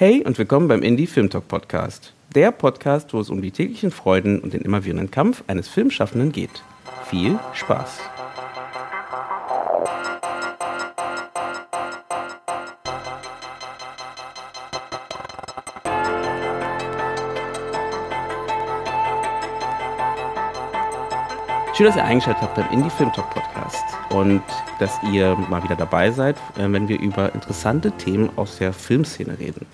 Hey und willkommen beim Indie Film Talk Podcast. Der Podcast, wo es um die täglichen Freuden und den immerwährenden Kampf eines Filmschaffenden geht. Viel Spaß! Schön, dass ihr eingeschaltet habt beim Indie Film Talk Podcast und dass ihr mal wieder dabei seid, äh, wenn wir über interessante Themen aus der Filmszene reden.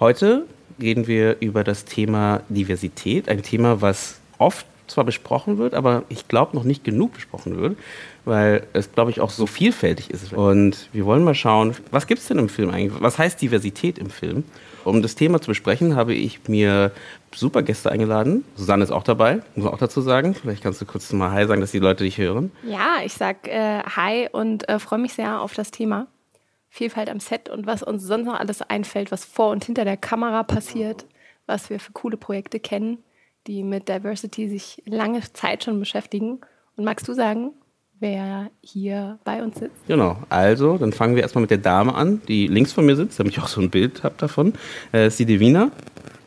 Heute reden wir über das Thema Diversität, ein Thema, was oft zwar besprochen wird, aber ich glaube noch nicht genug besprochen wird, weil es, glaube ich, auch so vielfältig ist. Und wir wollen mal schauen, was gibt es denn im Film eigentlich? Was heißt Diversität im Film? Um das Thema zu besprechen, habe ich mir super Gäste eingeladen. Susanne ist auch dabei, muss man auch dazu sagen. Vielleicht kannst du kurz mal Hi sagen, dass die Leute dich hören. Ja, ich sag äh, Hi und äh, freue mich sehr auf das Thema. Vielfalt am Set und was uns sonst noch alles einfällt, was vor und hinter der Kamera passiert, was wir für coole Projekte kennen, die mit Diversity sich lange Zeit schon beschäftigen. Und magst du sagen, wer hier bei uns sitzt. Genau, also dann fangen wir erstmal mit der Dame an, die links von mir sitzt, damit ich auch so ein Bild habe davon. Äh, ist die Devina.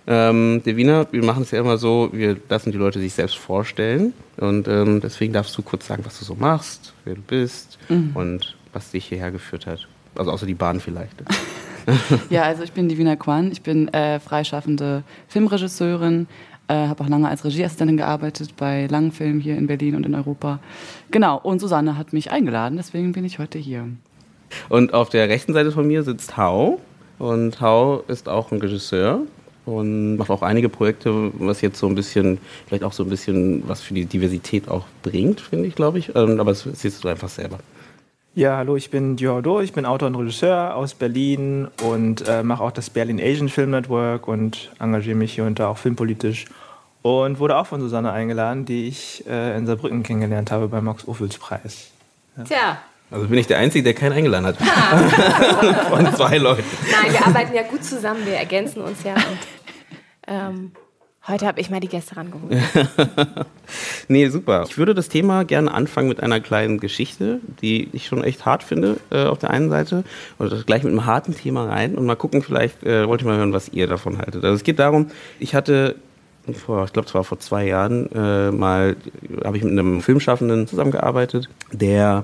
Ähm, Devina, wir machen es ja immer so, wir lassen die Leute sich selbst vorstellen. Und ähm, deswegen darfst du kurz sagen, was du so machst, wer du bist mhm. und was dich hierher geführt hat. Also außer die Bahn vielleicht. ja, also ich bin Divina Kwan, ich bin äh, freischaffende Filmregisseurin, äh, habe auch lange als Regieassistentin gearbeitet bei langen Filmen hier in Berlin und in Europa. Genau, und Susanne hat mich eingeladen, deswegen bin ich heute hier. Und auf der rechten Seite von mir sitzt Hau. Und Hau ist auch ein Regisseur und macht auch einige Projekte, was jetzt so ein bisschen, vielleicht auch so ein bisschen was für die Diversität auch bringt, finde ich, glaube ich. Ähm, aber das siehst du einfach selber. Ja, hallo, ich bin Diordo, ich bin Autor und Regisseur aus Berlin und äh, mache auch das Berlin Asian Film Network und engagiere mich hier und da auch filmpolitisch und wurde auch von Susanne eingeladen, die ich äh, in Saarbrücken kennengelernt habe beim Max-Ophüls-Preis. Ja. Tja. Also bin ich der Einzige, der keinen eingeladen hat. Von zwei Leuten. Nein, wir arbeiten ja gut zusammen, wir ergänzen uns ja und ähm, Heute habe ich mal die Gäste rangeholt. nee, super. Ich würde das Thema gerne anfangen mit einer kleinen Geschichte, die ich schon echt hart finde äh, auf der einen Seite. Oder gleich mit einem harten Thema rein und mal gucken, vielleicht äh, wollte ich mal hören, was ihr davon haltet. Also es geht darum, ich hatte vor, ich glaube, es war vor zwei Jahren, äh, mal habe ich mit einem Filmschaffenden zusammengearbeitet, der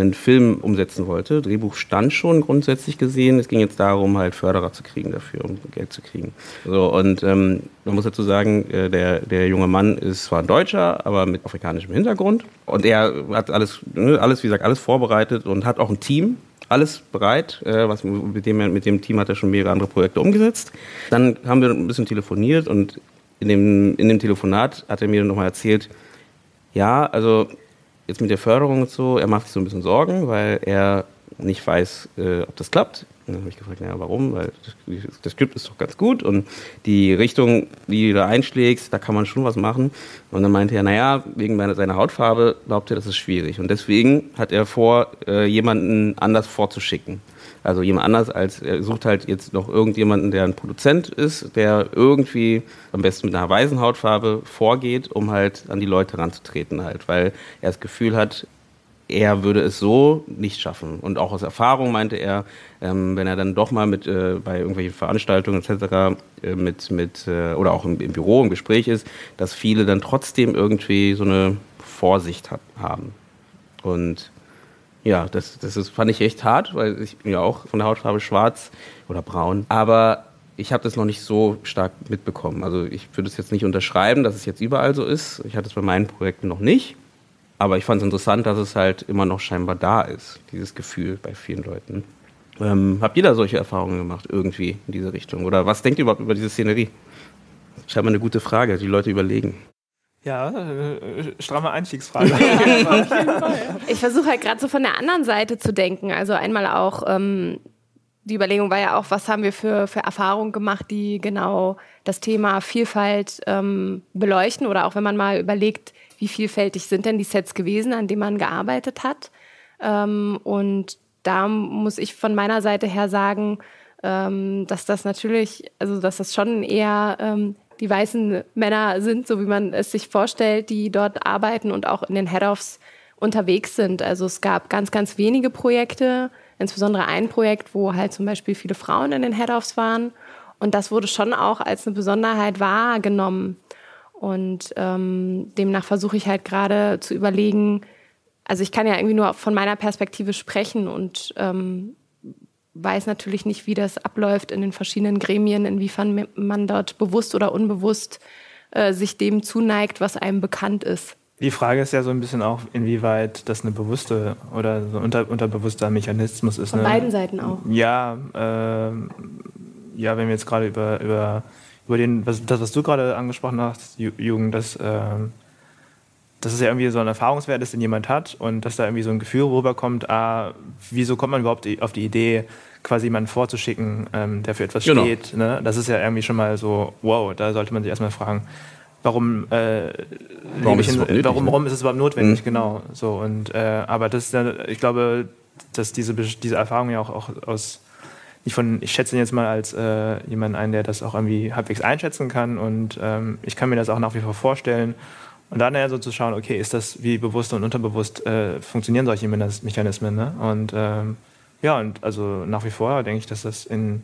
einen Film umsetzen wollte. Drehbuch stand schon grundsätzlich gesehen. Es ging jetzt darum, halt Förderer zu kriegen dafür, um Geld zu kriegen. So, und ähm, man muss dazu sagen, äh, der, der junge Mann ist zwar ein Deutscher, aber mit afrikanischem Hintergrund. Und er hat alles, ne, alles, wie gesagt, alles vorbereitet und hat auch ein Team, alles bereit. Äh, was, mit, dem, mit dem Team hat er schon mehrere andere Projekte umgesetzt. Dann haben wir ein bisschen telefoniert und in dem, in dem Telefonat hat er mir nochmal erzählt, ja, also jetzt mit der Förderung und so, er macht sich so ein bisschen Sorgen, weil er nicht weiß, äh, ob das klappt. Und dann habe ich gefragt, naja, warum? Weil das, das Skript ist doch ganz gut und die Richtung, die du da einschlägst, da kann man schon was machen. Und dann meinte er, naja, wegen seiner Hautfarbe glaubt er, das ist schwierig. Und deswegen hat er vor, äh, jemanden anders vorzuschicken. Also jemand anders als, er sucht halt jetzt noch irgendjemanden, der ein Produzent ist, der irgendwie am besten mit einer weißen Hautfarbe vorgeht, um halt an die Leute ranzutreten halt, weil er das Gefühl hat, er würde es so nicht schaffen. Und auch aus Erfahrung meinte er, ähm, wenn er dann doch mal mit äh, bei irgendwelchen Veranstaltungen etc. Äh, mit, mit äh, oder auch im, im, Büro im Gespräch ist, dass viele dann trotzdem irgendwie so eine Vorsicht hat, haben. Und ja, das, das ist, fand ich echt hart, weil ich bin ja auch von der Hautfarbe schwarz oder braun. Aber ich habe das noch nicht so stark mitbekommen. Also ich würde es jetzt nicht unterschreiben, dass es jetzt überall so ist. Ich hatte es bei meinen Projekten noch nicht. Aber ich fand es interessant, dass es halt immer noch scheinbar da ist, dieses Gefühl bei vielen Leuten. Ähm, habt ihr da solche Erfahrungen gemacht, irgendwie in diese Richtung? Oder was denkt ihr überhaupt über diese Szenerie? Scheinbar eine gute Frage, die Leute überlegen. Ja, äh, stramme Einstiegsfrage. ich versuche halt gerade so von der anderen Seite zu denken. Also einmal auch, ähm, die Überlegung war ja auch, was haben wir für, für Erfahrungen gemacht, die genau das Thema Vielfalt ähm, beleuchten. Oder auch wenn man mal überlegt, wie vielfältig sind denn die Sets gewesen, an denen man gearbeitet hat. Ähm, und da muss ich von meiner Seite her sagen, ähm, dass das natürlich, also dass das schon eher ähm, die weißen Männer sind, so wie man es sich vorstellt, die dort arbeiten und auch in den Head-Offs unterwegs sind. Also es gab ganz, ganz wenige Projekte insbesondere ein Projekt, wo halt zum Beispiel viele Frauen in den Head-Offs waren. Und das wurde schon auch als eine Besonderheit wahrgenommen. Und ähm, demnach versuche ich halt gerade zu überlegen, also ich kann ja irgendwie nur von meiner Perspektive sprechen und ähm, weiß natürlich nicht, wie das abläuft in den verschiedenen Gremien, inwiefern man dort bewusst oder unbewusst äh, sich dem zuneigt, was einem bekannt ist. Die Frage ist ja so ein bisschen auch, inwieweit das eine bewusste oder so unter, unterbewusster Mechanismus ist. Von ne? beiden Seiten auch. Ja, äh, ja, wenn wir jetzt gerade über, über, über den, was, das, was du gerade angesprochen hast, Jugend, dass, äh, dass es ja irgendwie so ein Erfahrungswert ist, den jemand hat und dass da irgendwie so ein Gefühl rüberkommt, ah, wieso kommt man überhaupt auf die Idee, quasi jemanden vorzuschicken, ähm, der für etwas genau. steht. Ne? Das ist ja irgendwie schon mal so, wow, da sollte man sich erstmal fragen, warum, äh, warum, ist, in, nötig, warum, ne? warum ist es überhaupt notwendig, mhm. genau. So, und, äh, aber das ist, ich glaube, dass diese, diese Erfahrung ja auch, auch aus ich, von, ich schätze ihn jetzt mal als äh, jemanden ein, der das auch irgendwie halbwegs einschätzen kann und ähm, ich kann mir das auch nach wie vor vorstellen. Und dann ja so zu schauen, okay, ist das wie bewusst und unterbewusst äh, funktionieren solche Mechanismen? Ne? Und ähm, ja, und also nach wie vor denke ich, dass das in,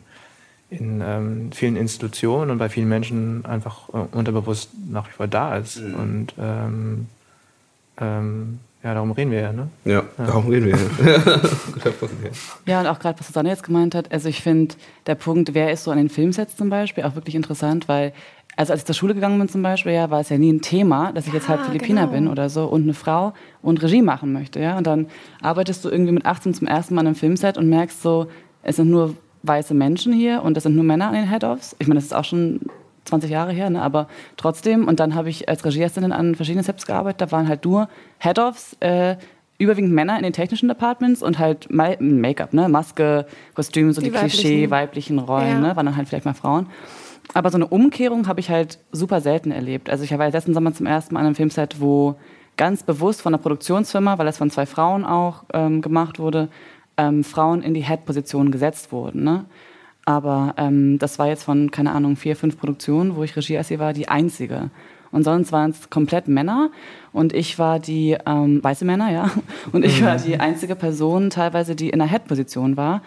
in ähm, vielen Institutionen und bei vielen Menschen einfach äh, unterbewusst nach wie vor da ist. Mhm. Und ähm, ähm, ja, darum reden wir ja, ne? Ja, ja. darum reden wir ja. ja, und auch gerade, was Susanne jetzt gemeint hat, also ich finde, der Punkt, wer ist so an den Filmsets zum Beispiel, auch wirklich interessant, weil also als ich zur Schule gegangen bin zum Beispiel, ja, war es ja nie ein Thema, dass ich jetzt halt Philippiner genau. bin oder so und eine Frau und Regie machen möchte, ja. Und dann arbeitest du irgendwie mit 18 zum ersten Mal an einem Filmset und merkst so, es sind nur weiße Menschen hier und es sind nur Männer an den Head-Offs. Ich meine, das ist auch schon 20 Jahre her, ne? aber trotzdem. Und dann habe ich als Regieassistentin an verschiedenen Sets gearbeitet. Da waren halt nur Head-Offs, äh, überwiegend Männer in den technischen Departments und halt Make-up, ne? Maske, Kostüm, so die, die Klischee, weiblichen Rollen, ja. ne? waren dann halt vielleicht mal Frauen. Aber so eine Umkehrung habe ich halt super selten erlebt. Also ich war letzten Sommer zum ersten Mal an einem Filmset, wo ganz bewusst von der Produktionsfirma, weil das von zwei Frauen auch ähm, gemacht wurde, ähm, Frauen in die Head-Position gesetzt wurden. Ne? Aber ähm, das war jetzt von, keine Ahnung, vier, fünf Produktionen, wo ich Regie war, die einzige. Und sonst waren es komplett Männer und ich war die, ähm, weiße Männer, ja, und ich war die einzige Person teilweise, die in der Head-Position war.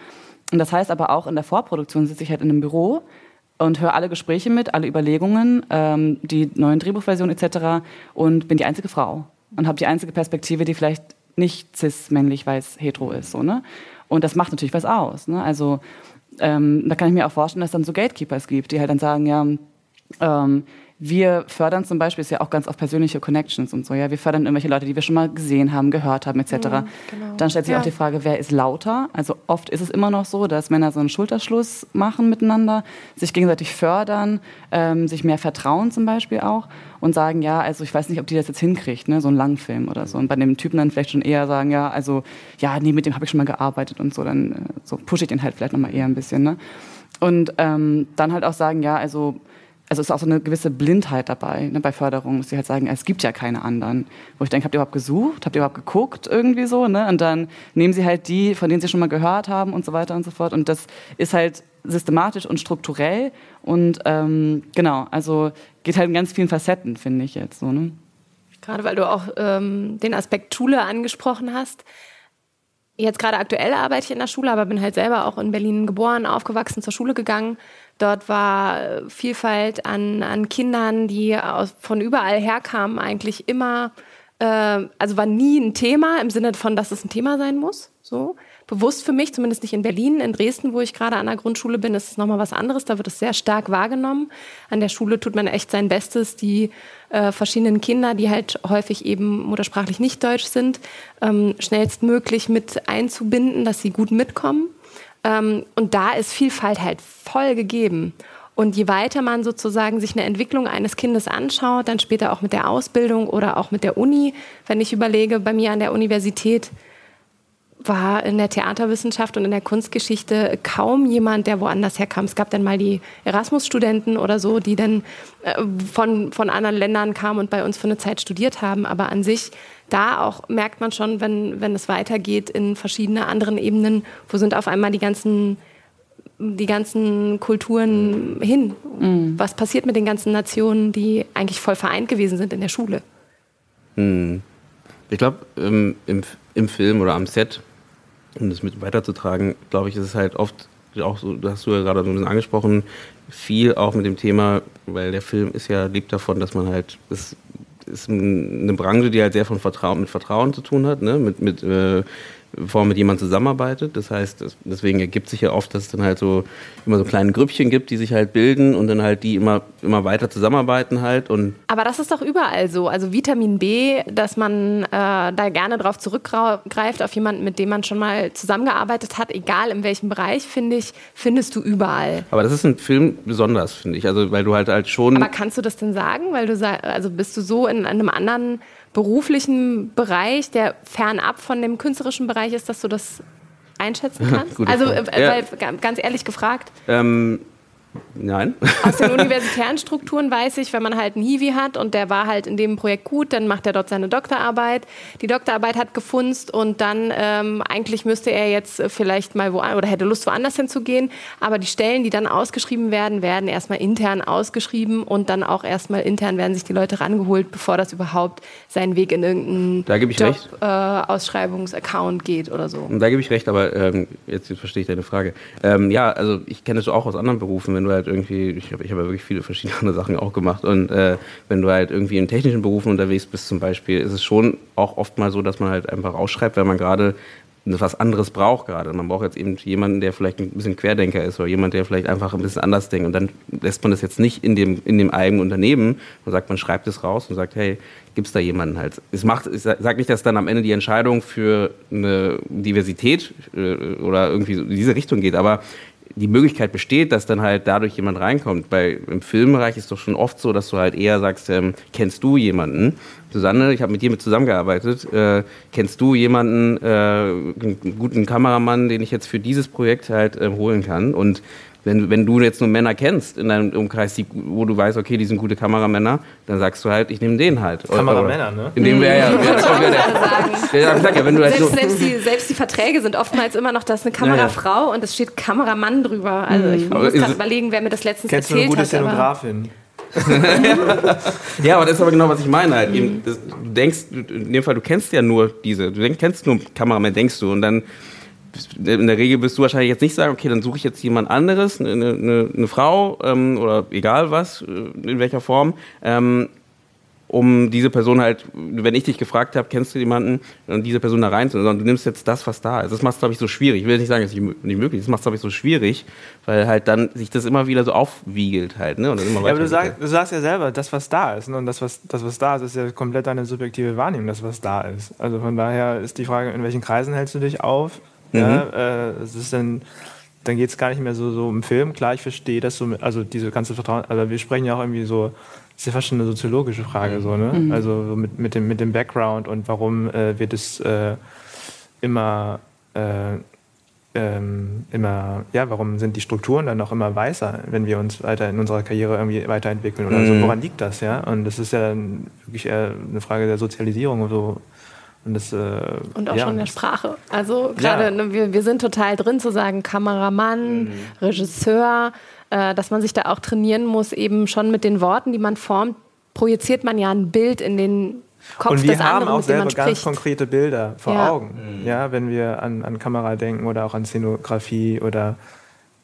Und das heißt aber auch in der Vorproduktion sitze ich halt in einem Büro und höre alle Gespräche mit, alle Überlegungen, ähm, die neuen Drehbuchversionen etc. und bin die einzige Frau und habe die einzige Perspektive, die vielleicht nicht cis, männlich, weiß, hetero ist. So, ne? Und das macht natürlich was aus. Ne? Also ähm, da kann ich mir auch vorstellen, dass es dann so Gatekeepers gibt, die halt dann sagen, ja, ähm, wir fördern zum Beispiel, ist ja auch ganz oft persönliche Connections und so, ja, wir fördern irgendwelche Leute, die wir schon mal gesehen haben, gehört haben, etc. Mhm, genau. Dann stellt sich ja. auch die Frage, wer ist lauter? Also oft ist es immer noch so, dass Männer so einen Schulterschluss machen miteinander, sich gegenseitig fördern, ähm, sich mehr vertrauen zum Beispiel auch und sagen, ja, also ich weiß nicht, ob die das jetzt hinkriegt, ne, so einen Langfilm oder so. Und bei dem Typen dann vielleicht schon eher sagen, ja, also, ja, nee, mit dem habe ich schon mal gearbeitet und so, dann äh, so pushe ich den halt vielleicht nochmal eher ein bisschen, ne? Und ähm, dann halt auch sagen, ja, also also ist auch so eine gewisse Blindheit dabei ne, bei Förderung, dass sie halt sagen, es gibt ja keine anderen. Wo ich denke, habt ihr überhaupt gesucht? Habt ihr überhaupt geguckt irgendwie so? Ne? Und dann nehmen sie halt die, von denen sie schon mal gehört haben und so weiter und so fort. Und das ist halt systematisch und strukturell und ähm, genau, also geht halt in ganz vielen Facetten, finde ich jetzt so. Ne? Gerade weil du auch ähm, den Aspekt Schule angesprochen hast. Jetzt gerade aktuell arbeite ich in der Schule, aber bin halt selber auch in Berlin geboren, aufgewachsen, zur Schule gegangen. Dort war Vielfalt an, an Kindern, die aus, von überall herkamen, eigentlich immer, äh, also war nie ein Thema im Sinne von, dass es ein Thema sein muss. So bewusst für mich, zumindest nicht in Berlin. In Dresden, wo ich gerade an der Grundschule bin, ist es nochmal was anderes. Da wird es sehr stark wahrgenommen. An der Schule tut man echt sein Bestes, die äh, verschiedenen Kinder, die halt häufig eben muttersprachlich nicht deutsch sind, ähm, schnellstmöglich mit einzubinden, dass sie gut mitkommen. Ähm, und da ist Vielfalt halt voll gegeben. Und je weiter man sozusagen sich eine Entwicklung eines Kindes anschaut, dann später auch mit der Ausbildung oder auch mit der Uni, wenn ich überlege, bei mir an der Universität war in der Theaterwissenschaft und in der Kunstgeschichte kaum jemand, der woanders herkam. Es gab dann mal die Erasmus-Studenten oder so, die dann äh, von, von anderen Ländern kamen und bei uns für eine Zeit studiert haben. Aber an sich, da auch merkt man schon, wenn, wenn es weitergeht in verschiedene anderen Ebenen, wo sind auf einmal die ganzen die ganzen Kulturen hin? Mhm. Was passiert mit den ganzen Nationen, die eigentlich voll vereint gewesen sind in der Schule? Hm. Ich glaube, im, im, im Film oder am Set um das mit weiterzutragen, glaube ich, ist es halt oft auch so, das hast du ja gerade so ein bisschen angesprochen, viel auch mit dem Thema, weil der Film ist ja, lebt davon, dass man halt, es ist eine Branche, die halt sehr von Vertrauen, mit Vertrauen zu tun hat, ne? mit, mit äh, bevor mit jemandem zusammenarbeitet. Das heißt, deswegen ergibt sich ja oft, dass es dann halt so immer so kleine Grüppchen gibt, die sich halt bilden und dann halt die immer, immer weiter zusammenarbeiten halt. Und Aber das ist doch überall so. Also Vitamin B, dass man äh, da gerne drauf zurückgreift, auf jemanden, mit dem man schon mal zusammengearbeitet hat, egal in welchem Bereich, finde ich, findest du überall. Aber das ist ein Film besonders, finde ich. Also weil du halt halt schon. Aber kannst du das denn sagen? Weil du also bist du so in einem anderen beruflichen Bereich, der fernab von dem künstlerischen Bereich ist, dass du das einschätzen kannst? also, äh, weil, ganz ehrlich gefragt. Ähm, Nein. Aus den universitären Strukturen weiß ich, wenn man halt einen Hiwi hat und der war halt in dem Projekt gut, dann macht er dort seine Doktorarbeit. Die Doktorarbeit hat gefunzt und dann ähm, eigentlich müsste er jetzt vielleicht mal wo oder hätte Lust woanders hinzugehen. Aber die Stellen, die dann ausgeschrieben werden, werden erstmal intern ausgeschrieben und dann auch erstmal intern werden sich die Leute rangeholt, bevor das überhaupt seinen Weg in irgendeinen da Job, äh, Ausschreibungsaccount geht oder so. Da gebe ich recht, aber ähm, jetzt, jetzt, verstehe ich deine Frage. Ähm, ja, also ich kenne es auch aus anderen Berufen, wenn du halt irgendwie, ich habe ich hab ja wirklich viele verschiedene Sachen auch gemacht und äh, wenn du halt irgendwie in technischen Berufen unterwegs bist zum Beispiel, ist es schon auch oft mal so, dass man halt einfach ausschreibt, wenn man gerade was anderes braucht gerade. Man braucht jetzt eben jemanden, der vielleicht ein bisschen Querdenker ist oder jemand, der vielleicht einfach ein bisschen anders denkt. Und dann lässt man das jetzt nicht in dem, in dem eigenen Unternehmen und sagt, man schreibt es raus und sagt, hey, gibt es da jemanden halt? Es macht, ich sage nicht, dass dann am Ende die Entscheidung für eine Diversität äh, oder irgendwie in diese Richtung geht, aber die Möglichkeit besteht, dass dann halt dadurch jemand reinkommt. Bei, Im Filmbereich ist doch schon oft so, dass du halt eher sagst, ähm, kennst du jemanden? Susanne, ich habe mit dir mit zusammengearbeitet. Äh, kennst du jemanden, äh, einen guten Kameramann, den ich jetzt für dieses Projekt halt äh, holen kann? Und wenn, wenn du jetzt nur Männer kennst in deinem Umkreis, die, wo du weißt, okay, die sind gute Kameramänner, dann sagst du halt, ich nehme den halt. Kameramänner, ne? In dem wäre ja, ja, ja, ja, wenn du halt selbst, so selbst, die, selbst die Verträge sind oftmals immer noch, das ist eine Kamerafrau und es steht Kameramann drüber. Also ich muss gerade überlegen, wer mir das letztens kennst erzählt hat. Kennst du eine gute Szenografin? ja, aber das ist aber genau, was ich meine halt. Mhm. Du denkst, in dem Fall, du kennst ja nur diese, du kennst nur Kameramann, denkst du, und dann in der Regel wirst du wahrscheinlich jetzt nicht sagen, okay, dann suche ich jetzt jemand anderes, eine, eine, eine Frau ähm, oder egal was, äh, in welcher Form, ähm, um diese Person halt, wenn ich dich gefragt habe, kennst du jemanden, dann diese Person da rein, sondern du nimmst jetzt das, was da ist. Das macht es, glaube ich, so schwierig. Ich will nicht sagen, es ist nicht möglich, das macht es, glaube ich, so schwierig, weil halt dann sich das immer wieder so aufwiegelt halt. Ne? Und dann immer ja, aber du, sag, du sagst ja selber, das, was da ist. Ne? Und das was, das, was da ist, ist ja komplett deine subjektive Wahrnehmung, das, was da ist. Also von daher ist die Frage, in welchen Kreisen hältst du dich auf? Mhm. Ja, äh, es ist dann, dann geht es gar nicht mehr so, so um Film. Klar, ich verstehe das so, also diese ganze Vertrauen, also wir sprechen ja auch irgendwie so, das ist ja fast schon eine soziologische Frage, so, ne? Mhm. Also mit, mit, dem, mit dem Background und warum äh, wird es äh, immer, äh, ähm, immer, ja, warum sind die Strukturen dann auch immer weißer, wenn wir uns weiter in unserer Karriere irgendwie weiterentwickeln oder mhm. so? Woran liegt das, ja? Und das ist ja dann wirklich eher eine Frage der Sozialisierung, so und, das, äh, und auch ja. schon in der Sprache. Also gerade, ja. ne, wir, wir sind total drin zu sagen, Kameramann, mhm. Regisseur, äh, dass man sich da auch trainieren muss, eben schon mit den Worten, die man formt, projiziert man ja ein Bild in den Kopf und wir des haben anderen, auch selber ganz konkrete Bilder vor ja. Augen, mhm. ja, wenn wir an, an Kamera denken oder auch an Szenografie oder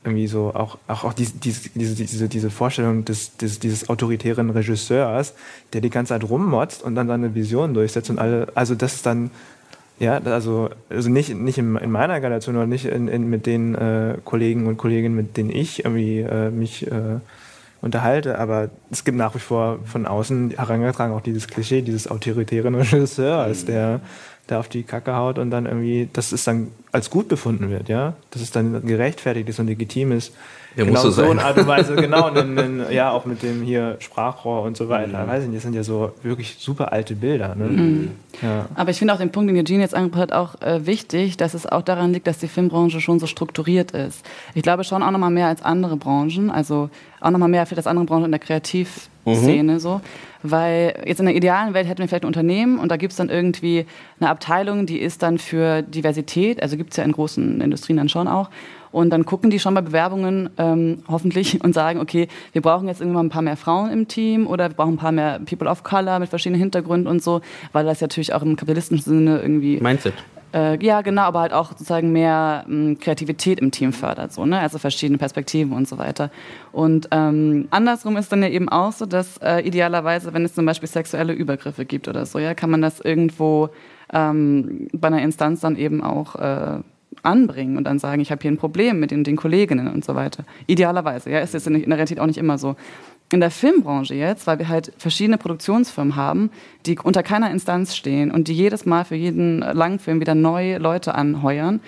irgendwie so auch, auch, auch diese, diese, diese, diese Vorstellung des, des, dieses autoritären Regisseurs, der die ganze Zeit rummotzt und dann seine Vision durchsetzt und alle, also das ist dann, ja, also, also nicht, nicht in, in meiner Generation oder nicht in, in, mit den äh, Kollegen und Kolleginnen, mit denen ich irgendwie äh, mich äh, unterhalte, aber es gibt nach wie vor von außen herangetragen auch dieses Klischee dieses autoritären Regisseurs, mhm. der der auf die Kacke haut und dann irgendwie, dass es dann als gut befunden wird, ja, dass es dann gerechtfertigt ist und legitim ist. Ja, genau so eine Art und Weise, genau, und, und, ja, auch mit dem hier Sprachrohr und so weiter. Mhm. Weiß ich nicht, das sind ja so wirklich super alte Bilder. Ne? Mhm. Ja. Aber ich finde auch den Punkt, den Eugene jetzt angebracht hat, auch äh, wichtig, dass es auch daran liegt, dass die Filmbranche schon so strukturiert ist. Ich glaube schon auch nochmal mehr als andere Branchen, also auch nochmal mehr für das andere Branchen in der Kreativszene mhm. so. Weil jetzt in der idealen Welt hätten wir vielleicht ein Unternehmen und da gibt es dann irgendwie eine Abteilung, die ist dann für Diversität, also gibt es ja in großen Industrien dann schon auch. Und dann gucken die schon bei Bewerbungen ähm, hoffentlich und sagen, okay, wir brauchen jetzt irgendwann ein paar mehr Frauen im Team oder wir brauchen ein paar mehr People of Color mit verschiedenen Hintergründen und so, weil das ja natürlich auch im kapitalistischen Sinne irgendwie... Mindset. Äh, ja, genau, aber halt auch sozusagen mehr mh, hm, Kreativität im Team fördert, so, ne? also verschiedene Perspektiven und so weiter. Und ähm, andersrum ist dann ja eben auch so, dass äh, idealerweise, wenn es zum Beispiel sexuelle Übergriffe gibt oder so, ja, kann man das irgendwo ähm, bei einer Instanz dann eben auch äh, anbringen und dann sagen, ich habe hier ein Problem mit den, den Kolleginnen und so weiter. Idealerweise, ja, ist jetzt in der Realität auch nicht immer so in der Filmbranche jetzt, weil wir halt verschiedene Produktionsfirmen haben, die unter keiner Instanz stehen und die jedes Mal für jeden Langfilm wieder neue Leute anheuern,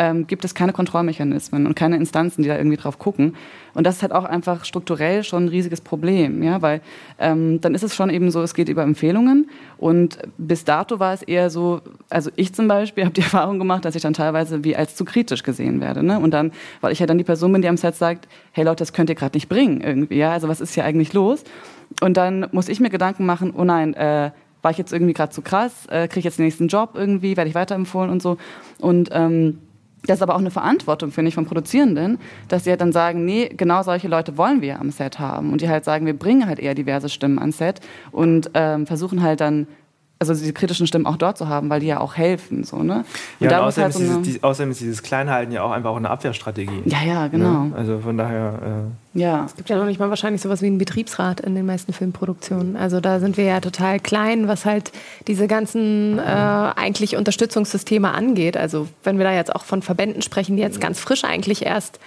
ähm, gibt es keine Kontrollmechanismen und keine Instanzen, die da irgendwie drauf gucken. Und das ist halt auch einfach strukturell schon ein riesiges Problem, ja, weil ähm, dann ist es schon eben so, es geht über Empfehlungen und bis dato war es eher so, also ich zum Beispiel habe die Erfahrung gemacht, dass ich dann teilweise wie als zu kritisch gesehen werde, ne? Und dann, weil ich ja dann die Person bin, die am Set sagt, hey Leute, das könnt ihr gerade nicht bringen irgendwie, ja, also was ist hier eigentlich los? Und dann muss ich mir Gedanken machen, oh nein, äh, war ich jetzt irgendwie gerade zu krass, äh, kriege ich jetzt den nächsten Job irgendwie, werde ich weiterempfohlen und so und ähm, das ist aber auch eine Verantwortung, finde ich, vom Produzierenden, dass sie halt dann sagen, nee, genau solche Leute wollen wir am Set haben. Und die halt sagen, wir bringen halt eher diverse Stimmen ans Set und ähm, versuchen halt dann also diese kritischen Stimmen auch dort zu haben, weil die ja auch helfen. So, ne? Und, ja, und außerdem, halt so ist dieses, die, außerdem, ist dieses Kleinhalten ja auch einfach auch eine Abwehrstrategie. Ja, ja, genau. Ne? Also von daher. Äh ja. Es gibt ja noch nicht mal wahrscheinlich sowas wie einen Betriebsrat in den meisten Filmproduktionen. Also da sind wir ja total klein, was halt diese ganzen äh, eigentlich Unterstützungssysteme angeht. Also wenn wir da jetzt auch von Verbänden sprechen, die jetzt ganz frisch eigentlich erst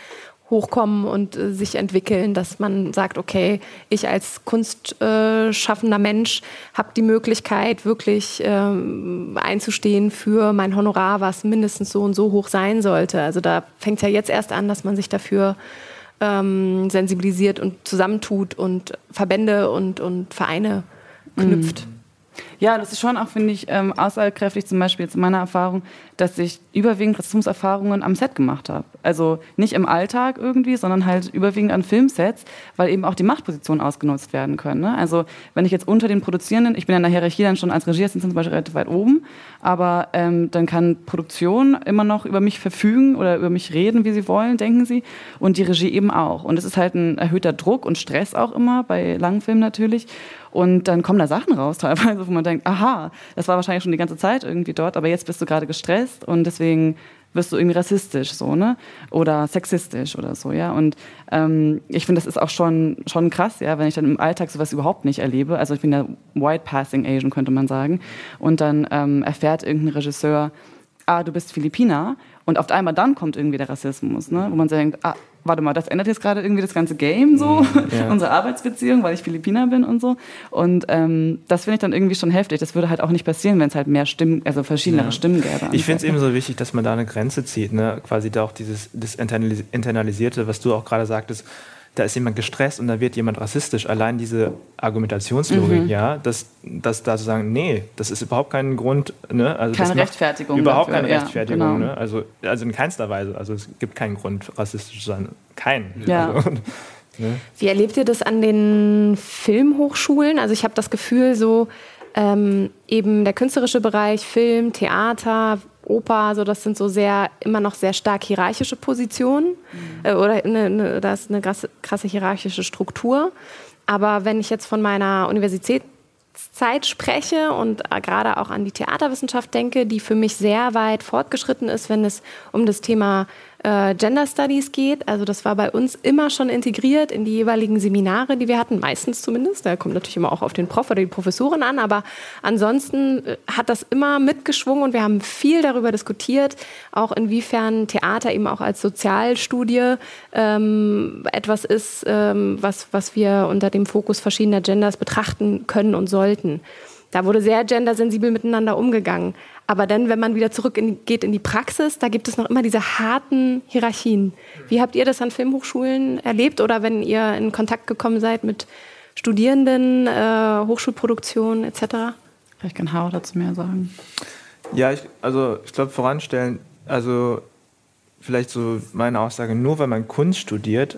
hochkommen und äh, sich entwickeln, dass man sagt, okay, ich als kunstschaffender Mensch habe die Möglichkeit, wirklich ähm, einzustehen für mein Honorar, was mindestens so und so hoch sein sollte. Also da fängt es ja jetzt erst an, dass man sich dafür ähm, sensibilisiert und zusammentut und Verbände und, und Vereine knüpft. Mhm. Ja, das ist schon auch, finde ich, ähm, aussagekräftig, zum Beispiel jetzt in meiner Erfahrung, dass ich überwiegend Rassismuserfahrungen am Set gemacht habe. Also nicht im Alltag irgendwie, sondern halt überwiegend an Filmsets, weil eben auch die Machtpositionen ausgenutzt werden können. Ne? Also wenn ich jetzt unter den Produzierenden, ich bin ja in der Hierarchie dann schon als Regieassistent zum Beispiel relativ weit oben, aber ähm, dann kann Produktion immer noch über mich verfügen oder über mich reden, wie sie wollen, denken sie, und die Regie eben auch. Und es ist halt ein erhöhter Druck und Stress auch immer, bei langen Filmen natürlich. Und dann kommen da Sachen raus teilweise, wo man denkt, aha, das war wahrscheinlich schon die ganze Zeit irgendwie dort, aber jetzt bist du gerade gestresst und deswegen wirst du irgendwie rassistisch so, ne? Oder sexistisch oder so, ja. Und ähm, ich finde, das ist auch schon, schon krass, ja, wenn ich dann im Alltag sowas überhaupt nicht erlebe. Also ich bin ja White Passing Asian, könnte man sagen. Und dann ähm, erfährt irgendein Regisseur, ah, du bist Philippiner. Und auf einmal dann kommt irgendwie der Rassismus, ne? Wo man denkt, ah, warte mal, das ändert jetzt gerade irgendwie das ganze Game so, mhm, ja. unsere Arbeitsbeziehung, weil ich Philippiner bin und so. Und ähm, das finde ich dann irgendwie schon heftig. Das würde halt auch nicht passieren, wenn es halt mehr Stimmen, also verschiedene ja. Stimmen gäbe. Ich finde es eben so wichtig, dass man da eine Grenze zieht, ne? Quasi da auch dieses das internalisierte, was du auch gerade sagtest, da ist jemand gestresst und da wird jemand rassistisch. Allein diese Argumentationslogik, mhm. ja, dass, dass da zu sagen, nee, das ist überhaupt kein Grund, ne? Also keine Rechtfertigung. Überhaupt dafür. keine Rechtfertigung, ja, genau. ne? Also, also in keinster Weise. Also es gibt keinen Grund, rassistisch zu sein. Keinen. Ja. Also, ne? Wie erlebt ihr das an den Filmhochschulen? Also ich habe das Gefühl, so ähm, eben der künstlerische Bereich, Film, Theater, Oper, so das sind so sehr immer noch sehr stark hierarchische Positionen mhm. äh, oder eine, eine, da ist eine krasse, krasse hierarchische Struktur. Aber wenn ich jetzt von meiner Universitätszeit spreche und äh, gerade auch an die Theaterwissenschaft denke, die für mich sehr weit fortgeschritten ist, wenn es um das Thema äh, Gender Studies geht. Also das war bei uns immer schon integriert in die jeweiligen Seminare, die wir hatten, meistens zumindest. Da kommt natürlich immer auch auf den Prof oder die Professorin an, aber ansonsten äh, hat das immer mitgeschwungen und wir haben viel darüber diskutiert, auch inwiefern Theater eben auch als Sozialstudie ähm, etwas ist, ähm, was, was wir unter dem Fokus verschiedener Genders betrachten können und sollten. Da wurde sehr gendersensibel miteinander umgegangen. Aber dann, wenn man wieder zurück in, in die Praxis, da gibt es noch immer diese harten Hierarchien. Wie habt ihr das an Filmhochschulen erlebt oder wenn ihr in Kontakt gekommen seid mit Studierenden, äh, Hochschulproduktion etc.? Vielleicht kann Hau dazu mehr sagen. Ja, ich, also ich glaube voranstellen, also vielleicht so meine Aussage, nur wenn man Kunst studiert,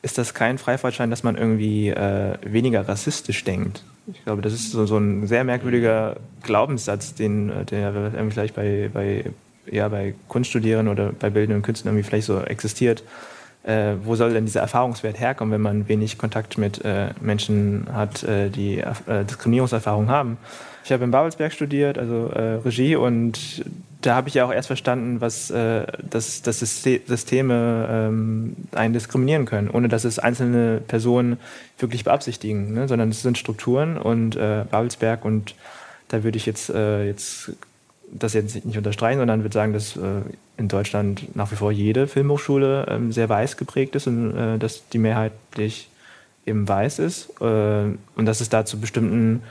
ist das kein Freifahrtschein, dass man irgendwie äh, weniger rassistisch denkt. Ich glaube, das ist so, so ein sehr merkwürdiger Glaubenssatz, den, äh, der irgendwie vielleicht bei, bei, ja, bei Kunststudierenden oder bei bildenden Künstlern irgendwie vielleicht so existiert. äh, wo soll denn dieser Erfahrungswert herkommen, wenn man wenig Kontakt mit äh, Menschen hat, äh, die äh, Diskriminierungserfahrung haben. Ich habe in Babelsberg studiert, also äh, Regie, und da habe ich ja auch erst verstanden, was äh, dass, dass Systeme ähm, einen diskriminieren können, ohne dass es einzelne Personen wirklich beabsichtigen, ne? sondern es sind Strukturen und Babelsberg und da würde ich jetzt, jetzt das jetzt nicht unterstreichen, sondern würde sagen, dass äh, in Deutschland nach wie vor jede Filmhochschule ähm, sehr weiß geprägt ist und äh, dass die mehrheitlich eben weiß ist äh, und dass es da zu bestimmten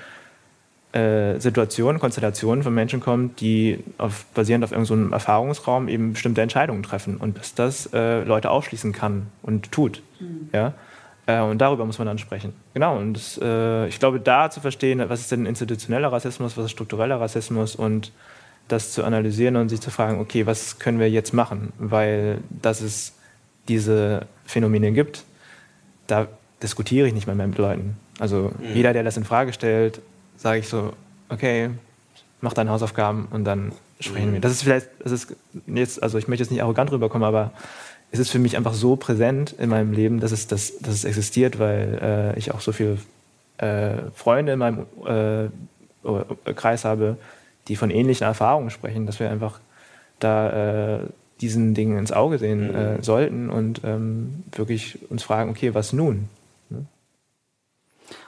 äh, Situationen, Konstellationen von Menschen kommt, die auf, basierend auf irgendeinem so Erfahrungsraum eben bestimmte Entscheidungen treffen und dass das äh, Leute ausschließen kann und tut. Mhm. Ja? Äh, und darüber muss man dann sprechen. Genau, und das, ich glaube, da zu verstehen, was ist denn institutioneller Rassismus, was ist struktureller Rassismus und das zu analysieren und sich zu fragen, okay, was können wir jetzt machen? Weil, dass es diese Phänomene gibt, da diskutiere ich nicht mehr, mehr mit Leuten. Also mhm. jeder, der das in Frage stellt, sage ich so, okay, mach deine Hausaufgaben und dann sprechen wir. Das ist vielleicht, das ist jetzt, also ich möchte jetzt nicht arrogant rüberkommen, aber es ist für mich einfach so präsent in meinem Leben, dass es, dass, dass es existiert, weil äh, ich auch so viele äh, Freunde in meinem äh, Kreis habe, die von ähnlichen Erfahrungen sprechen, dass wir einfach da äh, diesen Dingen ins Auge sehen äh, mhm. sollten und ähm, wirklich uns fragen, okay, was nun?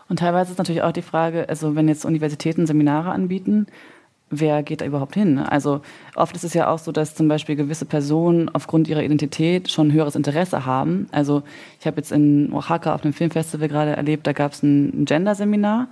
Und teilweise ist natürlich auch die Frage, also wenn jetzt Universitäten Seminare anbieten, wer geht da überhaupt hin? Also oft ist es ja auch so, dass zum Beispiel gewisse Personen aufgrund ihrer Identität schon höheres Interesse haben. Also ich habe jetzt in Oaxaca auf einem Filmfestival gerade erlebt, da gab es ein Gender-Seminar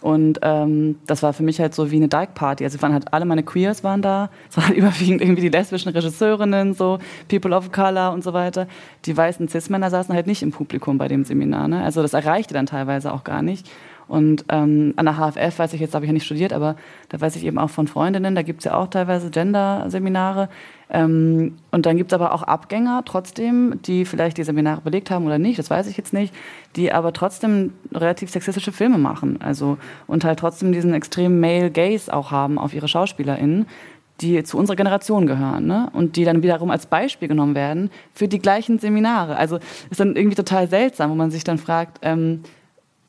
und ähm, das war für mich halt so wie eine Dyke-Party. Also waren halt alle meine Queers waren da. Es waren überwiegend irgendwie die lesbischen Regisseurinnen, so People of Color und so weiter. Die weißen Cis-Männer saßen halt nicht im Publikum bei dem Seminar. Ne? Also das erreichte dann teilweise auch gar nicht. Und ähm, an der HFF weiß ich jetzt, habe ich ja nicht studiert, aber da weiß ich eben auch von Freundinnen, da gibt es ja auch teilweise Gender-Seminare. Ähm, und dann gibt es aber auch Abgänger trotzdem, die vielleicht die Seminare belegt haben oder nicht, das weiß ich jetzt nicht, die aber trotzdem relativ sexistische Filme machen. Also und halt trotzdem diesen extremen Male Gaze auch haben auf ihre SchauspielerInnen die zu unserer Generation gehören ne? und die dann wiederum als Beispiel genommen werden für die gleichen Seminare. Also ist dann irgendwie total seltsam, wo man sich dann fragt, ähm,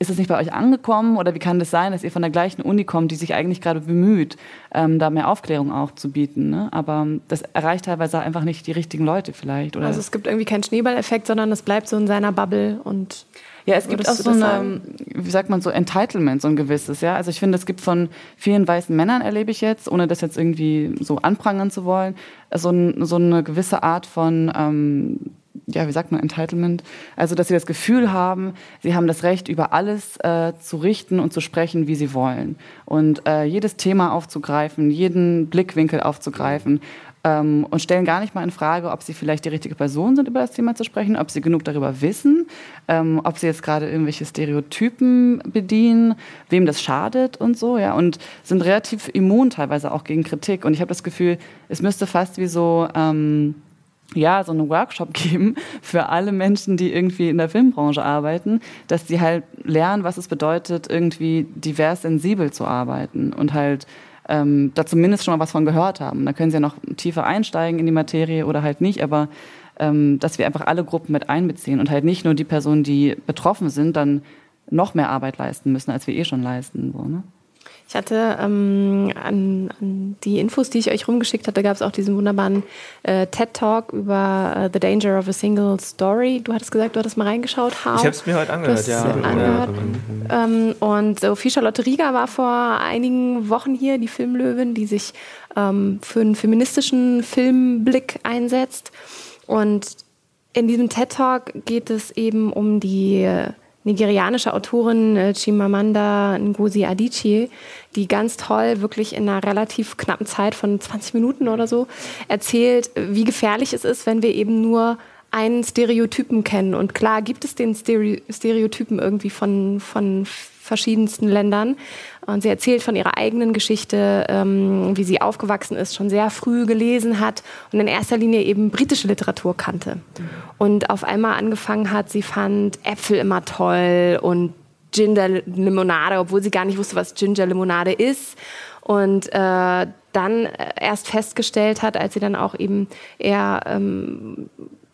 ist es nicht bei euch angekommen oder wie kann das sein, dass ihr von der gleichen Uni kommt, die sich eigentlich gerade bemüht, ähm, da mehr Aufklärung auch zu bieten? Ne? Aber das erreicht teilweise einfach nicht die richtigen Leute vielleicht. Oder? Also es gibt irgendwie keinen Schneeballeffekt, sondern es bleibt so in seiner Bubble und ja, es gibt auch so eine, wie sagt man so, Entitlement, so ein gewisses, ja. Also ich finde, es gibt von vielen weißen Männern, erlebe ich jetzt, ohne das jetzt irgendwie so anprangern zu wollen, so, ein, so eine gewisse Art von ähm, ja, wie sagt man, Entitlement? Also, dass sie das Gefühl haben, sie haben das Recht, über alles äh, zu richten und zu sprechen, wie sie wollen. Und äh, jedes Thema aufzugreifen, jeden Blickwinkel aufzugreifen ähm, und stellen gar nicht mal in Frage, ob sie vielleicht die richtige Person sind, über das Thema zu sprechen, ob sie genug darüber wissen, ähm, ob sie jetzt gerade irgendwelche Stereotypen bedienen, wem das schadet und so, ja, und sind relativ immun teilweise auch gegen Kritik. Und ich habe das Gefühl, es müsste fast wie so, ähm, ja, so einen Workshop geben für alle Menschen, die irgendwie in der Filmbranche arbeiten, dass die halt lernen, was es bedeutet, irgendwie divers sensibel zu arbeiten und halt ähm, da zumindest schon mal was von gehört haben. Da können sie ja noch tiefer einsteigen in die Materie oder halt nicht, aber ähm, dass wir einfach alle Gruppen mit einbeziehen und halt nicht nur die Personen, die betroffen sind, dann noch mehr Arbeit leisten müssen, als wir eh schon leisten. So, ne? Ich hatte ähm, an, an, die Infos, die ich euch rumgeschickt hatte, gab es auch diesen wunderbaren äh, TED-Talk über uh, The Danger of a Single Story. Du hattest gesagt, du hattest mal reingeschaut. How? Ich habe es mir heute angehört, ja. Angehört. ja. Ähm, und Sophie Charlotte Rieger war vor einigen Wochen hier, die Filmlöwin, die sich ähm, für einen feministischen Filmblick einsetzt. Und in diesem TED-Talk geht es eben um die nigerianische Autorin äh, Chimamanda Ngozi Adichie, die ganz toll, wirklich in einer relativ knappen Zeit von 20 Minuten oder so, erzählt, wie gefährlich es ist, wenn wir eben nur einen Stereotypen kennen. Und klar gibt es den Stereotypen irgendwie von, von verschiedensten Ländern. Und sie erzählt von ihrer eigenen Geschichte, ähm, wie sie aufgewachsen ist, schon sehr früh gelesen hat und in erster Linie eben britische Literatur kannte. Und auf einmal angefangen hat, sie fand Äpfel immer toll und Ginger-Limonade, obwohl sie gar nicht wusste, was Ginger-Limonade ist. Und äh, dann erst festgestellt hat, als sie dann auch eben eher ähm,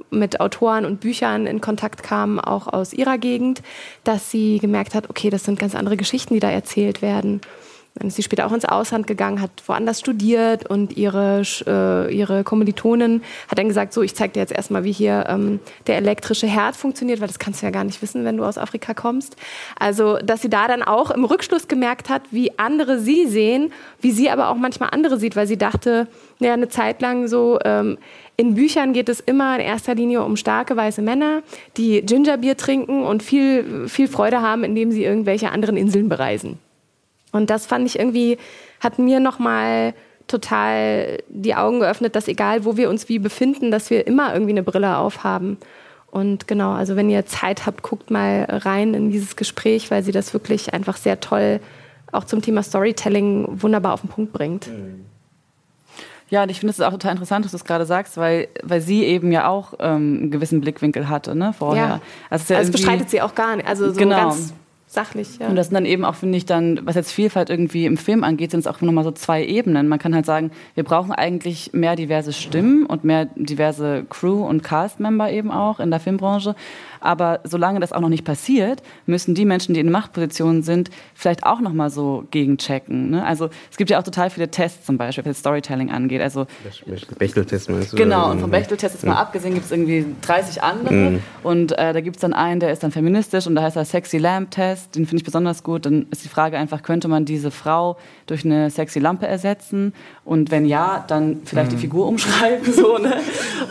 mit Autoren und Büchern in Kontakt kam, auch aus ihrer Gegend, dass sie gemerkt hat, okay, das sind ganz andere Geschichten, die da erzählt werden. Dann ist sie später auch ins Ausland gegangen, hat woanders studiert und ihre, äh, ihre Kommilitonin hat dann gesagt, so, ich zeige dir jetzt erstmal, wie hier ähm, der elektrische Herd funktioniert, weil das kannst du ja gar nicht wissen, wenn du aus Afrika kommst. Also, dass sie da dann auch im Rückschluss gemerkt hat, wie andere sie sehen, wie sie aber auch manchmal andere sieht, weil sie dachte, ja, eine Zeit lang so, ähm, in Büchern geht es immer in erster Linie um starke weiße Männer, die Gingerbier trinken und viel, viel Freude haben, indem sie irgendwelche anderen Inseln bereisen. Und das fand ich irgendwie, hat mir nochmal total die Augen geöffnet, dass egal, wo wir uns wie befinden, dass wir immer irgendwie eine Brille aufhaben. Und genau, also wenn ihr Zeit habt, guckt mal rein in dieses Gespräch, weil sie das wirklich einfach sehr toll auch zum Thema Storytelling wunderbar auf den Punkt bringt. Ja, und ich finde es auch total interessant, dass du es gerade sagst, weil, weil sie eben ja auch ähm, einen gewissen Blickwinkel hatte ne, vorher. Ja. Also, ja also bestreitet sie auch gar nicht. Also so genau. ganz sachlich. Ja. Und das sind dann eben auch, finde ich, dann, was jetzt Vielfalt irgendwie im Film angeht, sind es auch nochmal so zwei Ebenen. Man kann halt sagen, wir brauchen eigentlich mehr diverse Stimmen und mehr diverse Crew- und Cast-Member eben auch in der Filmbranche. Aber solange das auch noch nicht passiert, müssen die Menschen, die in Machtpositionen sind, vielleicht auch noch mal so gegenchecken. Ne? Also es gibt ja auch total viele Tests zum Beispiel, was Storytelling angeht. Also Bechteltest meinst du? Genau, und vom Bechteltest jetzt mal abgesehen gibt es irgendwie 30 andere. Mhm. Und äh, da gibt es dann einen, der ist dann feministisch und da heißt er Sexy Lamp Test. Den finde ich besonders gut. Dann ist die Frage einfach, könnte man diese Frau durch eine sexy Lampe ersetzen? Und wenn ja, dann vielleicht mhm. die Figur umschreiben. So, ne?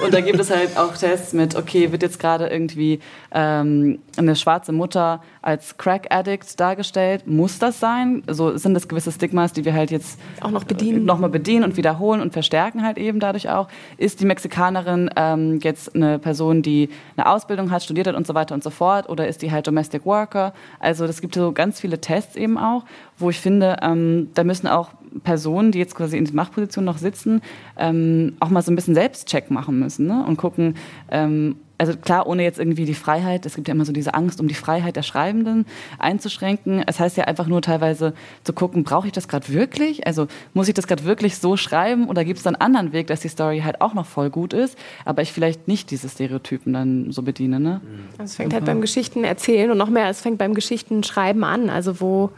Und da gibt es halt auch Tests mit, okay, wird jetzt gerade irgendwie ähm, eine schwarze Mutter als Crack-Addict dargestellt. Muss das sein? So sind das gewisse Stigmas, die wir halt jetzt auch noch bedienen, nochmal bedienen und wiederholen und verstärken halt eben dadurch auch. Ist die Mexikanerin ähm, jetzt eine Person, die eine Ausbildung hat, studiert hat und so weiter und so fort? Oder ist die halt Domestic Worker? Also es gibt so ganz viele Tests eben auch, wo ich finde, ähm, da müssen auch Personen, die jetzt quasi in der Machtposition noch sitzen, ähm, auch mal so ein bisschen Selbstcheck machen müssen ne? und gucken, ähm, also klar, ohne jetzt irgendwie die Freiheit, es gibt ja immer so diese Angst, um die Freiheit der Schreibenden einzuschränken. Es heißt ja einfach nur teilweise zu gucken, brauche ich das gerade wirklich? Also muss ich das gerade wirklich so schreiben oder gibt es dann einen anderen Weg, dass die Story halt auch noch voll gut ist, aber ich vielleicht nicht diese Stereotypen dann so bediene? Ne? Also es fängt halt beim Geschichten erzählen und noch mehr, es fängt beim Geschichten schreiben an. Also wo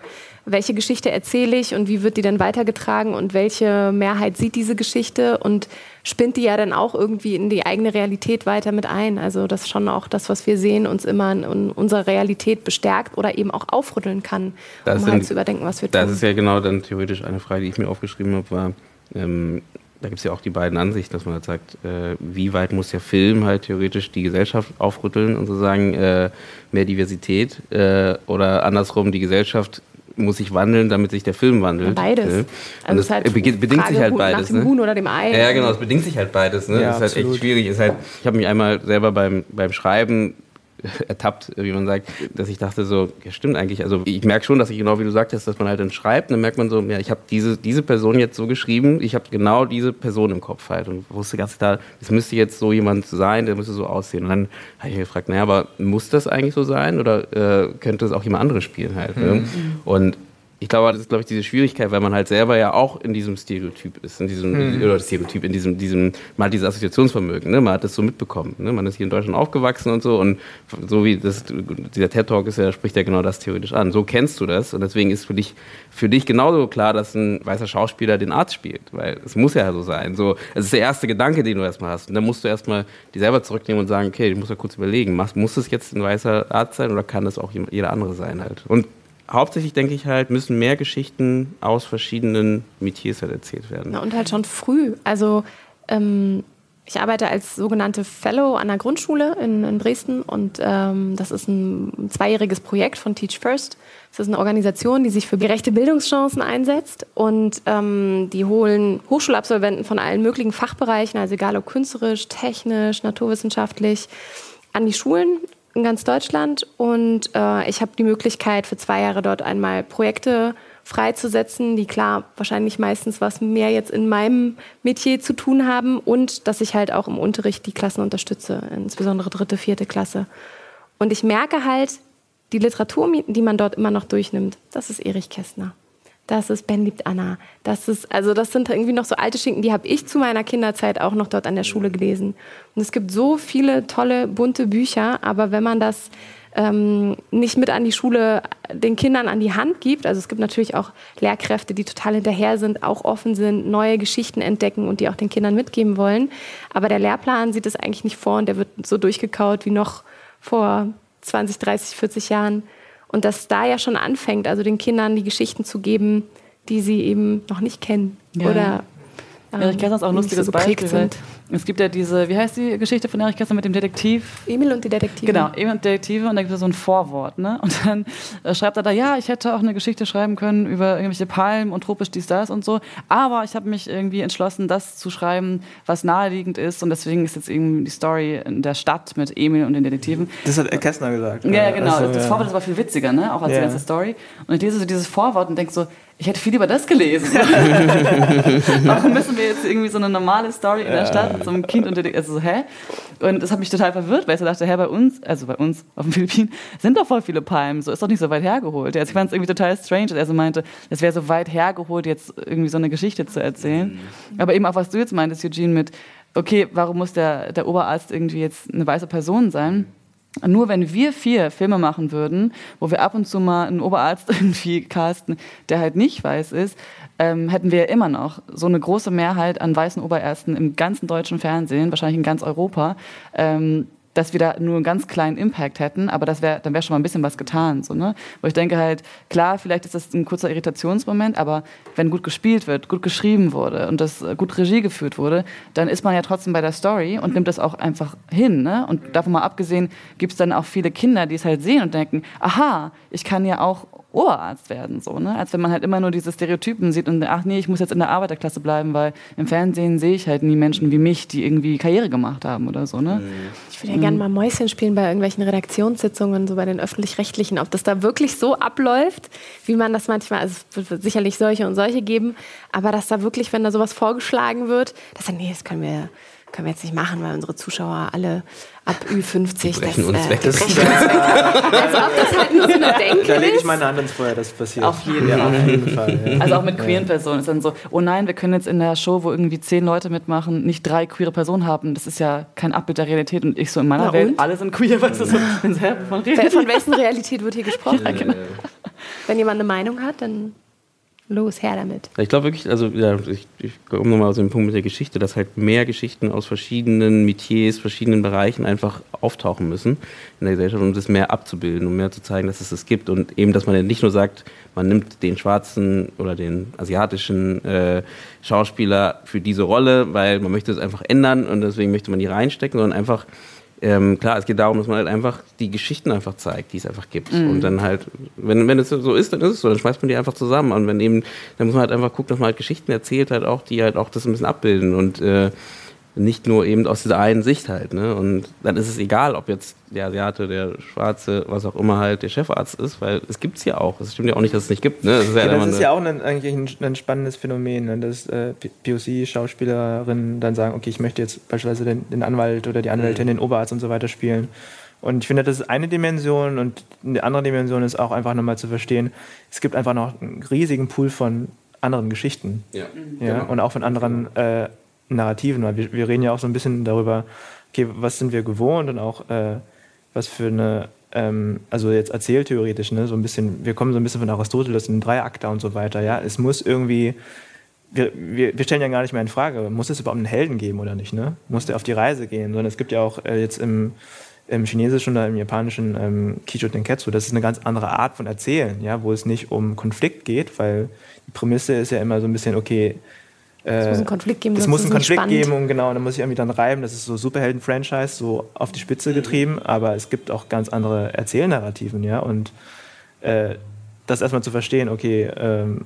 welche Geschichte erzähle ich und wie wird die dann weitergetragen und welche Mehrheit sieht diese Geschichte und spinnt die ja dann auch irgendwie in die eigene Realität weiter mit ein. Also das schon auch das, was wir sehen, uns immer in unserer Realität bestärkt oder eben auch aufrütteln kann, das um sind, halt zu überdenken, was wir tun. Das ist ja genau dann theoretisch eine Frage, die ich mir aufgeschrieben habe, war, ähm, da gibt es ja auch die beiden Ansichten, dass man halt sagt, äh, wie weit muss der Film halt theoretisch die Gesellschaft aufrütteln und so sagen, äh, mehr Diversität äh, oder andersrum, die Gesellschaft muss sich wandeln, damit sich der Film wandelt. Beides. Ne? Also es halt bedingt Frage sich halt beides. Nach dem ne? Huhn oder dem Ei. Ja, genau, es bedingt sich halt beides. Ne? Ja, das ist halt absolut. echt schwierig. Ist halt, ich habe mich einmal selber beim, beim Schreiben ertappt, wie man sagt, dass ich dachte so, ja stimmt eigentlich, also ich merke schon, dass ich genau wie du sagtest, dass man halt dann schreibt, dann merkt man so, ja, ich habe diese, diese Person jetzt so geschrieben, ich habe genau diese Person im Kopf halt und wusste ganz klar, das müsste jetzt so jemand sein, der müsste so aussehen. Und dann habe ich gefragt, naja, aber muss das eigentlich so sein oder äh, könnte es auch jemand anderes spielen halt? Ne? Mhm. Und ich glaube, das ist, glaube ich, diese Schwierigkeit, weil man halt selber ja auch in diesem Stereotyp ist, in diesem, hm. oder Stereotyp, in diesem, diesem, man hat dieses Assoziationsvermögen, ne? man hat das so mitbekommen, ne? man ist hier in Deutschland aufgewachsen und so und so wie das, dieser TED-Talk ist ja, spricht ja genau das theoretisch an. So kennst du das und deswegen ist für dich, für dich genauso klar, dass ein weißer Schauspieler den Arzt spielt, weil es muss ja so sein. So, es ist der erste Gedanke, den du erstmal hast und dann musst du erstmal die selber zurücknehmen und sagen, okay, ich muss ja kurz überlegen, muss es jetzt ein weißer Arzt sein oder kann das auch jeder andere sein halt? Und hauptsächlich denke ich halt, müssen mehr Geschichten aus verschiedenen Metiers halt erzählt werden. Ja, und halt schon früh. Also ähm, ich arbeite als sogenannte Fellow an der Grundschule in, in Dresden und ähm, das ist ein zweijähriges Projekt von Teach First. Das ist eine Organisation, die sich für gerechte Bildungschancen einsetzt und ähm, die holen Hochschulabsolventen von allen möglichen Fachbereichen, also egal ob künstlerisch, technisch, naturwissenschaftlich, an die Schulen in ganz Deutschland und äh, ich habe die Möglichkeit für zwei Jahre dort einmal Projekte freizusetzen, die klar wahrscheinlich meistens was mehr jetzt in meinem Metier zu tun haben und dass ich halt auch im Unterricht die Klassen unterstütze, insbesondere dritte, vierte Klasse. Und ich merke halt, die Literatur, die man dort immer noch durchnimmt, das ist Erich Kästner. Das ist Ben liebt Anna. Das ist, also das sind irgendwie noch so alte Schinken, die habe ich zu meiner Kinderzeit auch noch dort an der Schule gelesen. Und es gibt so viele tolle, bunte Bücher, aber wenn man das ähm, nicht mit an die Schule den Kindern an die Hand gibt, also es gibt natürlich auch Lehrkräfte, die total hinterher sind, auch offen sind, neue Geschichten entdecken und die auch den Kindern mitgeben wollen. Aber der Lehrplan sieht es eigentlich nicht vor und der wird so durchgekaut wie noch vor 20, 30, 40 Jahren. Und dass da ja schon anfängt, also den Kindern die Geschichten zu geben, die sie eben noch nicht kennen. Ja. Oder ähm, Erich Kästner ist auch ein lustiges so Beispiel. Sind. Es gibt ja diese, wie heißt die Geschichte von Erich Kästner mit dem Detektiv? Emil und die Detektive. Genau, Emil und die Detektive und da gibt es so ein Vorwort. Ne? Und dann äh, schreibt er da, ja, ich hätte auch eine Geschichte schreiben können über irgendwelche Palmen und tropisch dies, das und so. Aber ich habe mich irgendwie entschlossen, das zu schreiben, was naheliegend ist. Und deswegen ist jetzt eben die Story in der Stadt mit Emil und den Detektiven. Das hat Kästner gesagt. Ja, genau. Also, das ja. Vorwort ist aber viel witziger, ne? auch als ja. die ganze Story. Und ich lese so dieses Vorwort und denke so, ich hätte viel lieber das gelesen. Warum müssen wir jetzt irgendwie so eine normale Story in der Stadt mit so einem Kind und also so, hä? Und das hat mich total verwirrt, weil ich so dachte, hä, bei uns, also bei uns auf den Philippinen, sind doch voll viele Palmen, so ist doch nicht so weit hergeholt. Also ich fand es irgendwie total strange, dass er so meinte, es wäre so weit hergeholt, jetzt irgendwie so eine Geschichte zu erzählen. Mhm. Aber eben auch, was du jetzt meintest, Eugene, mit, okay, warum muss der, der Oberarzt irgendwie jetzt eine weiße Person sein? Nur wenn wir vier Filme machen würden, wo wir ab und zu mal einen Oberarzt irgendwie casten, der halt nicht weiß ist, ähm, hätten wir immer noch so eine große Mehrheit an weißen Oberärzten im ganzen deutschen Fernsehen, wahrscheinlich in ganz Europa, ähm, dass wir da nur einen ganz kleinen Impact hätten, aber das wär, dann wäre schon mal ein bisschen was getan. So, ne? Wo ich denke halt, klar, vielleicht ist das ein kurzer Irritationsmoment, aber wenn gut gespielt wird, gut geschrieben wurde und das äh, gut Regie geführt wurde, dann ist man ja trotzdem bei der Story und nimmt das auch einfach hin. Ne? Und davon mal abgesehen gibt es dann auch viele Kinder, die es halt sehen und denken, aha, ich kann ja auch Oberarzt werden, so, ne? Als wenn man halt immer nur diese Stereotypen sieht und ach nee, ich muss jetzt in der Arbeiterklasse bleiben, weil im Fernsehen sehe ich halt nie Menschen wie mich, die irgendwie Karriere gemacht haben oder so, ne? Ich würde ja gerne mal Mäuschen spielen bei irgendwelchen Redaktionssitzungen, so bei den öffentlich-rechtlichen, ob das da wirklich so abläuft, wie man das manchmal, also es wird sicherlich solche und solche geben, aber dass da wirklich, wenn da sowas vorgeschlagen wird, dass dann, nee, das können wir können wir jetzt nicht machen, weil unsere Zuschauer alle ab Ü50 die brechen das, uns äh, weg. Das uns weg. also ob das halt nur so eine Denke Da lege ich meine Hand ins Feuer, das passiert. Auf jeden, ja, auf jeden Fall. Ja. Also auch mit queeren Personen ist dann so, oh nein, wir können jetzt in der Show, wo irgendwie zehn Leute mitmachen, nicht drei queere Personen haben. Das ist ja kein Abbild der Realität. Und ich so in meiner Na Welt, alle sind queer, weißt du so. Von welchen Realität wird hier gesprochen? Ja, genau. Wenn jemand eine Meinung hat, dann Los, her damit. Ich glaube wirklich, also ja, ich, ich komme nochmal aus dem Punkt mit der Geschichte, dass halt mehr Geschichten aus verschiedenen Metiers, verschiedenen Bereichen einfach auftauchen müssen in der Gesellschaft, um das mehr abzubilden, um mehr zu zeigen, dass es das gibt. Und eben, dass man nicht nur sagt, man nimmt den schwarzen oder den asiatischen äh, Schauspieler für diese Rolle, weil man möchte es einfach ändern und deswegen möchte man die reinstecken, sondern einfach ähm, klar, es geht darum, dass man halt einfach die Geschichten einfach zeigt, die es einfach gibt. Mhm. Und dann halt, wenn, wenn es so ist, dann ist es so, dann schmeißt man die einfach zusammen. Und wenn eben, dann muss man halt einfach gucken, dass man halt Geschichten erzählt halt auch, die halt auch das ein bisschen abbilden. Und äh, nicht nur eben aus dieser einen Sicht halt. Ne? Und dann ist es egal, ob jetzt der Asiate, der Schwarze, was auch immer halt der Chefarzt ist, weil es gibt es ja auch. Es stimmt ja auch nicht, dass es nicht gibt. Ne? Das ist ja, ja, das ist ja auch ein, eigentlich ein, ein, spannendes Phänomen, ne? dass äh, POC-Schauspielerinnen dann sagen, okay, ich möchte jetzt beispielsweise den, den Anwalt oder die Anwältin, mhm. den Oberarzt und so weiter spielen. Und ich finde, das ist eine Dimension und eine andere Dimension ist auch einfach nochmal zu verstehen, es gibt einfach noch einen riesigen Pool von anderen Geschichten. Ja. ja? Genau. Und auch von anderen äh, Narrativen, weil wir, wir reden ja auch so ein bisschen darüber, okay, was sind wir gewohnt und auch äh, was für eine, ähm, also jetzt erzähltheoretisch, ne, so ein bisschen, wir kommen so ein bisschen von Aristoteles in Dreiakter und so weiter, ja, es muss irgendwie, wir, wir, wir stellen ja gar nicht mehr in Frage, muss es überhaupt einen Helden geben oder nicht, ne? Muss der auf die Reise gehen, sondern es gibt ja auch äh, jetzt im, im Chinesischen oder im Japanischen ähm, Kicho Tenketsu, das ist eine ganz andere Art von Erzählen, ja, wo es nicht um Konflikt geht, weil die Prämisse ist ja immer so ein bisschen, okay, es muss einen Konflikt geben. Es muss einen Konflikt spannend. geben und genau, dann muss ich irgendwie dann reiben. Das ist so Superhelden-Franchise, so auf die Spitze getrieben, aber es gibt auch ganz andere Erzählnarrativen, ja. Und äh, das erstmal zu verstehen, okay, ähm,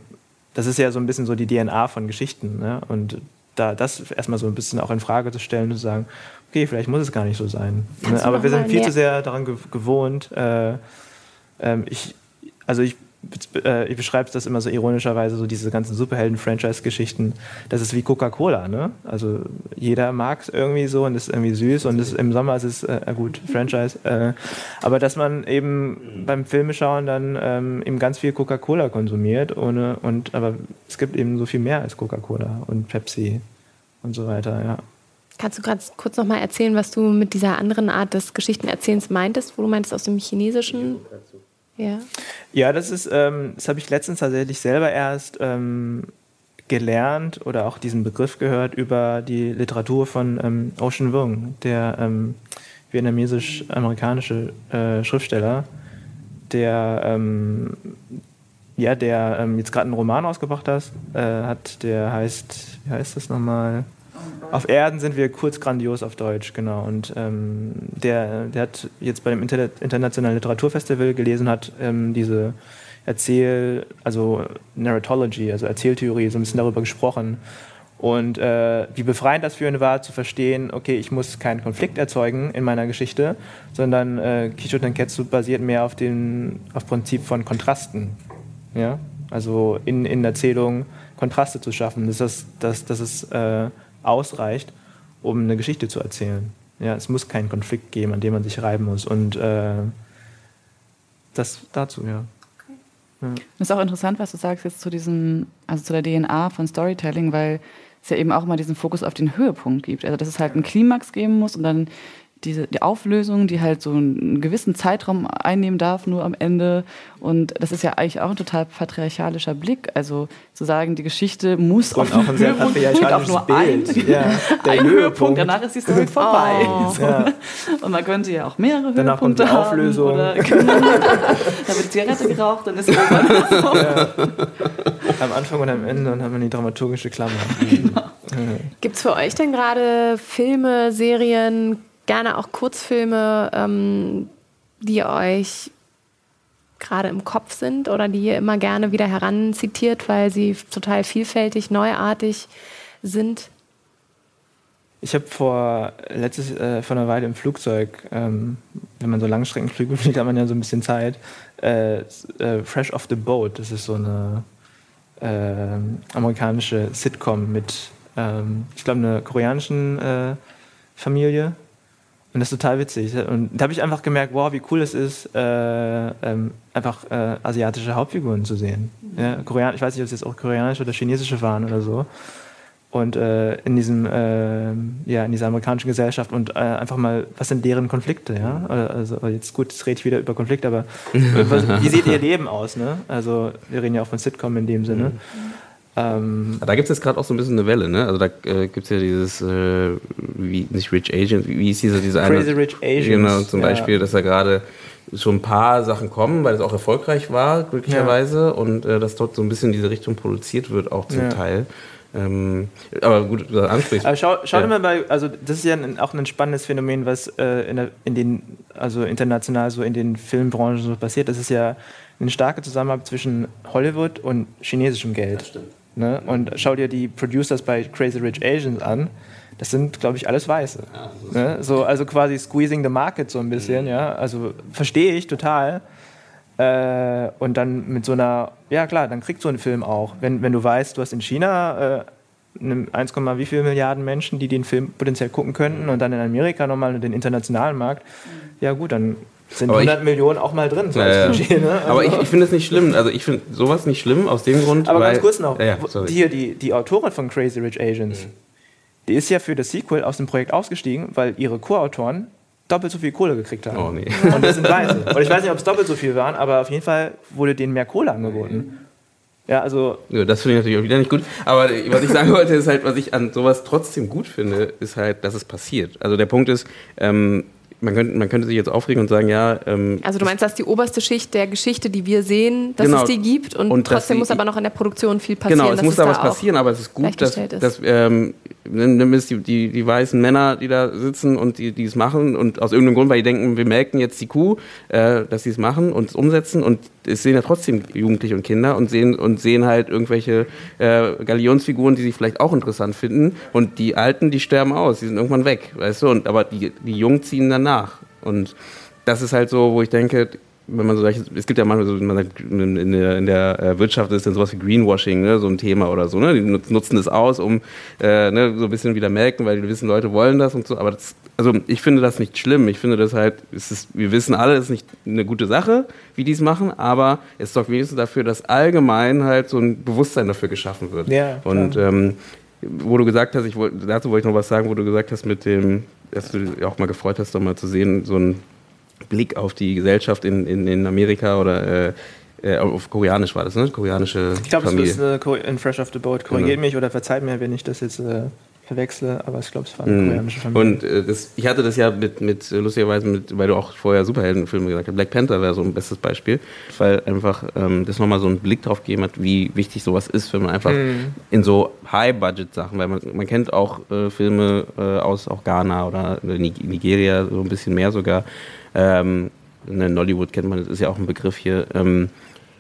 das ist ja so ein bisschen so die DNA von Geschichten, ne? Und da das erstmal so ein bisschen auch in Frage zu stellen und zu sagen, okay, vielleicht muss es gar nicht so sein. Ne? Aber wir sind viel zu sehr daran gewohnt. Äh, äh, ich, also ich äh, beschreibst das immer so ironischerweise, so diese ganzen Superhelden-Franchise-Geschichten, das ist wie Coca-Cola, ne? Also jeder mag es irgendwie so und ist irgendwie süß und ist, im Sommer ist es, äh, gut, Franchise, äh, aber dass man eben beim Filmeschauen dann ähm, eben ganz viel Coca-Cola konsumiert, ohne, und, aber es gibt eben so viel mehr als Coca-Cola und Pepsi und so weiter, ja. Kannst du gerade kurz noch mal erzählen, was du mit dieser anderen Art des Geschichtenerzählens meintest, wo du meintest aus dem Chinesischen? Ja, ja das ist, ähm, das habe ich letztens tatsächlich selber erst ähm, gelernt oder auch diesen Begriff gehört über die Literatur von ähm, Ocean Vuong, der ähm, vietnamesisch-amerikanische äh, Schriftsteller, der ähm, ja, der ähm, jetzt gerade einen Roman ausgebracht hat, äh, hat, der heißt, wie heißt das nochmal? Auf Erden sind wir kurz grandios auf Deutsch, genau. Und ähm, der, der hat jetzt beim Inter Internationalen Literaturfestival gelesen, hat ähm, diese Erzähl-, also Narratology, also Erzähltheorie, so ein bisschen darüber gesprochen. Und äh, wie befreiend das für ihn war, zu verstehen, okay, ich muss keinen Konflikt erzeugen in meiner Geschichte, sondern äh, Kisho Tenketsu basiert mehr auf dem auf Prinzip von Kontrasten. Ja? Also in, in Erzählung Kontraste zu schaffen. Das ist, das, das ist äh, ausreicht, um eine Geschichte zu erzählen. Ja, es muss keinen Konflikt geben, an dem man sich reiben muss. Und äh, das dazu, ja. ja. Das ist auch interessant, was du sagst jetzt zu diesem, also zu der DNA von Storytelling, weil es ja eben auch immer diesen Fokus auf den Höhepunkt gibt. Also dass es halt einen Klimax geben muss und dann diese, die Auflösung, die halt so einen gewissen Zeitraum einnehmen darf, nur am Ende. Und das ist ja eigentlich auch ein total patriarchalischer Blick. Also zu sagen, die Geschichte muss und auf auch ein sehr patriarchalisches nur Bild. Ein, ja, ein Höhepunkt, danach ist die Story vorbei. Oh. So. Ja. Und man könnte ja auch mehrere danach Höhepunkte kommt die Auflösung. Haben, oder, genau, da wird Zigarette geraucht, dann ist es irgendwann so. Ja. Am Anfang und am Ende und haben wir die dramaturgische Klammer. Genau. Gibt es für euch denn gerade Filme, Serien, gerne auch Kurzfilme, ähm, die euch gerade im Kopf sind oder die ihr immer gerne wieder heranzitiert, weil sie total vielfältig, neuartig sind? Ich habe vor letztes äh, vor einer Weile im Flugzeug, ähm, wenn man so Langstreckenflüge fliegt, hat man ja so ein bisschen Zeit. Äh, äh, Fresh off the Boat, das ist so eine äh, amerikanische Sitcom mit, ähm, ich glaube, einer koreanischen äh, Familie und das ist total witzig. Und da habe ich einfach gemerkt, wow, wie cool es ist, äh, ähm, einfach äh, asiatische Hauptfiguren zu sehen. Ja, Korean ich weiß nicht, ob es jetzt auch koreanische oder chinesische waren oder so. Und äh, in diesem, äh, ja, in dieser amerikanischen Gesellschaft und äh, einfach mal, was sind deren Konflikte, ja? Also jetzt gut, jetzt rede ich wieder über Konflikte, aber was, wie sieht ihr Leben aus, ne? Also wir reden ja auch von Sitcom in dem Sinne. Mhm. Ähm, da gibt es jetzt gerade auch so ein bisschen eine Welle, ne? Also da äh, gibt es ja dieses, äh, wie, nicht Rich Agents, wie, wie ist dieser, dieser Crazy Rich Asians. Genau, zum ja. Beispiel, dass da gerade schon ein paar Sachen kommen, weil es auch erfolgreich war, glücklicherweise, ja. und äh, dass dort so ein bisschen in diese Richtung produziert wird, auch zum ja. Teil. Ähm, aber gut, du ansprichst. Aber schau, schau ja. mal bei, also das ist ja ein, auch ein spannendes Phänomen, was äh, in, der, in, den, also international so in den Filmbranchen so passiert. Das ist ja eine starke Zusammenarbeit zwischen Hollywood und chinesischem Geld. Das stimmt. Ne? Und schau dir die Producers bei Crazy Rich Asians an. Das sind, glaube ich, alles Weiße. Ja, ne? so, also quasi squeezing the market so ein bisschen. Mhm. Ja? Also verstehe ich total. Äh, und dann mit so einer, ja klar, dann kriegt so ein Film auch. Wenn, wenn du weißt, du hast in China äh, 1, wie viele Milliarden Menschen, die den Film potenziell gucken könnten und dann in Amerika nochmal den internationalen Markt, mhm. ja gut, dann sind aber 100 ich, Millionen auch mal drin. So ja, Budget, ne? also aber ich, ich finde es nicht schlimm. Also ich finde sowas nicht schlimm aus dem Grund. Aber weil, ganz kurz noch, ja, hier die, die Autorin von Crazy Rich Asians, mhm. die ist ja für das Sequel aus dem Projekt ausgestiegen, weil ihre Co-Autoren doppelt so viel Kohle gekriegt haben. Oh nee. Und das sind Weiße. Und ich weiß nicht, ob es doppelt so viel waren, aber auf jeden Fall wurde denen mehr Kohle angeboten. Ja, also. Ja, das finde ich natürlich auch wieder nicht gut. Aber was ich sagen wollte, ist halt, was ich an sowas trotzdem gut finde, ist halt, dass es passiert. Also der Punkt ist, ähm, man könnte, man könnte sich jetzt aufregen und sagen, ja. Ähm, also du meinst, dass die oberste Schicht der Geschichte, die wir sehen, dass genau. es die gibt und, und trotzdem muss aber noch in der Produktion viel passieren. Genau, es muss da was passieren, aber es ist gut, dass, dass ähm, nimm es die, die, die weißen Männer, die da sitzen und die, die es machen und aus irgendeinem Grund, weil die denken, wir melken jetzt die Kuh, äh, dass sie es machen und es umsetzen und es sehen ja trotzdem Jugendliche und Kinder und sehen und sehen halt irgendwelche äh, Galionsfiguren, die sie vielleicht auch interessant finden. Und die Alten, die sterben aus, die sind irgendwann weg, weißt du, und aber die, die Jungen ziehen danach. Und das ist halt so, wo ich denke, wenn man so es gibt ja manchmal so, man sagt, in der, in der äh, Wirtschaft ist dann sowas wie Greenwashing, ne, so ein Thema oder so, ne? Die nutzen das aus, um äh, ne, so ein bisschen wieder melken, weil die wissen, Leute wollen das und so. Aber das, also ich finde das nicht schlimm. Ich finde das halt, ist, wir wissen alle, es ist nicht eine gute Sache, wie die es machen, aber es sorgt wenigstens dafür, dass allgemein halt so ein Bewusstsein dafür geschaffen wird. Ja, und ähm, wo du gesagt hast, ich wollt, dazu wollte ich noch was sagen, wo du gesagt hast mit dem, dass du dich auch mal gefreut hast, doch mal zu sehen, so ein Blick auf die Gesellschaft in, in, in Amerika oder äh, äh auf Koreanisch war das, ne? Koreanische Ich glaube, es ist eine in Fresh off the Boat. Korrigiert genau. mich oder verzeiht mir, wenn ich das jetzt äh, verwechsle, aber ich glaube, es war eine mhm. koreanische Familie. Und äh, das, ich hatte das ja mit, mit lustigerweise, mit, weil du auch vorher Superheldenfilme gesagt hast. Black Panther wäre so ein bestes Beispiel, weil einfach ähm, das nochmal so einen Blick drauf gegeben hat, wie wichtig sowas ist, wenn man einfach mhm. in so High-Budget-Sachen, weil man, man kennt auch äh, Filme äh, aus auch Ghana oder Nigeria, so ein bisschen mehr sogar. Ähm, in Nollywood kennt man, das ist ja auch ein Begriff hier. Ähm,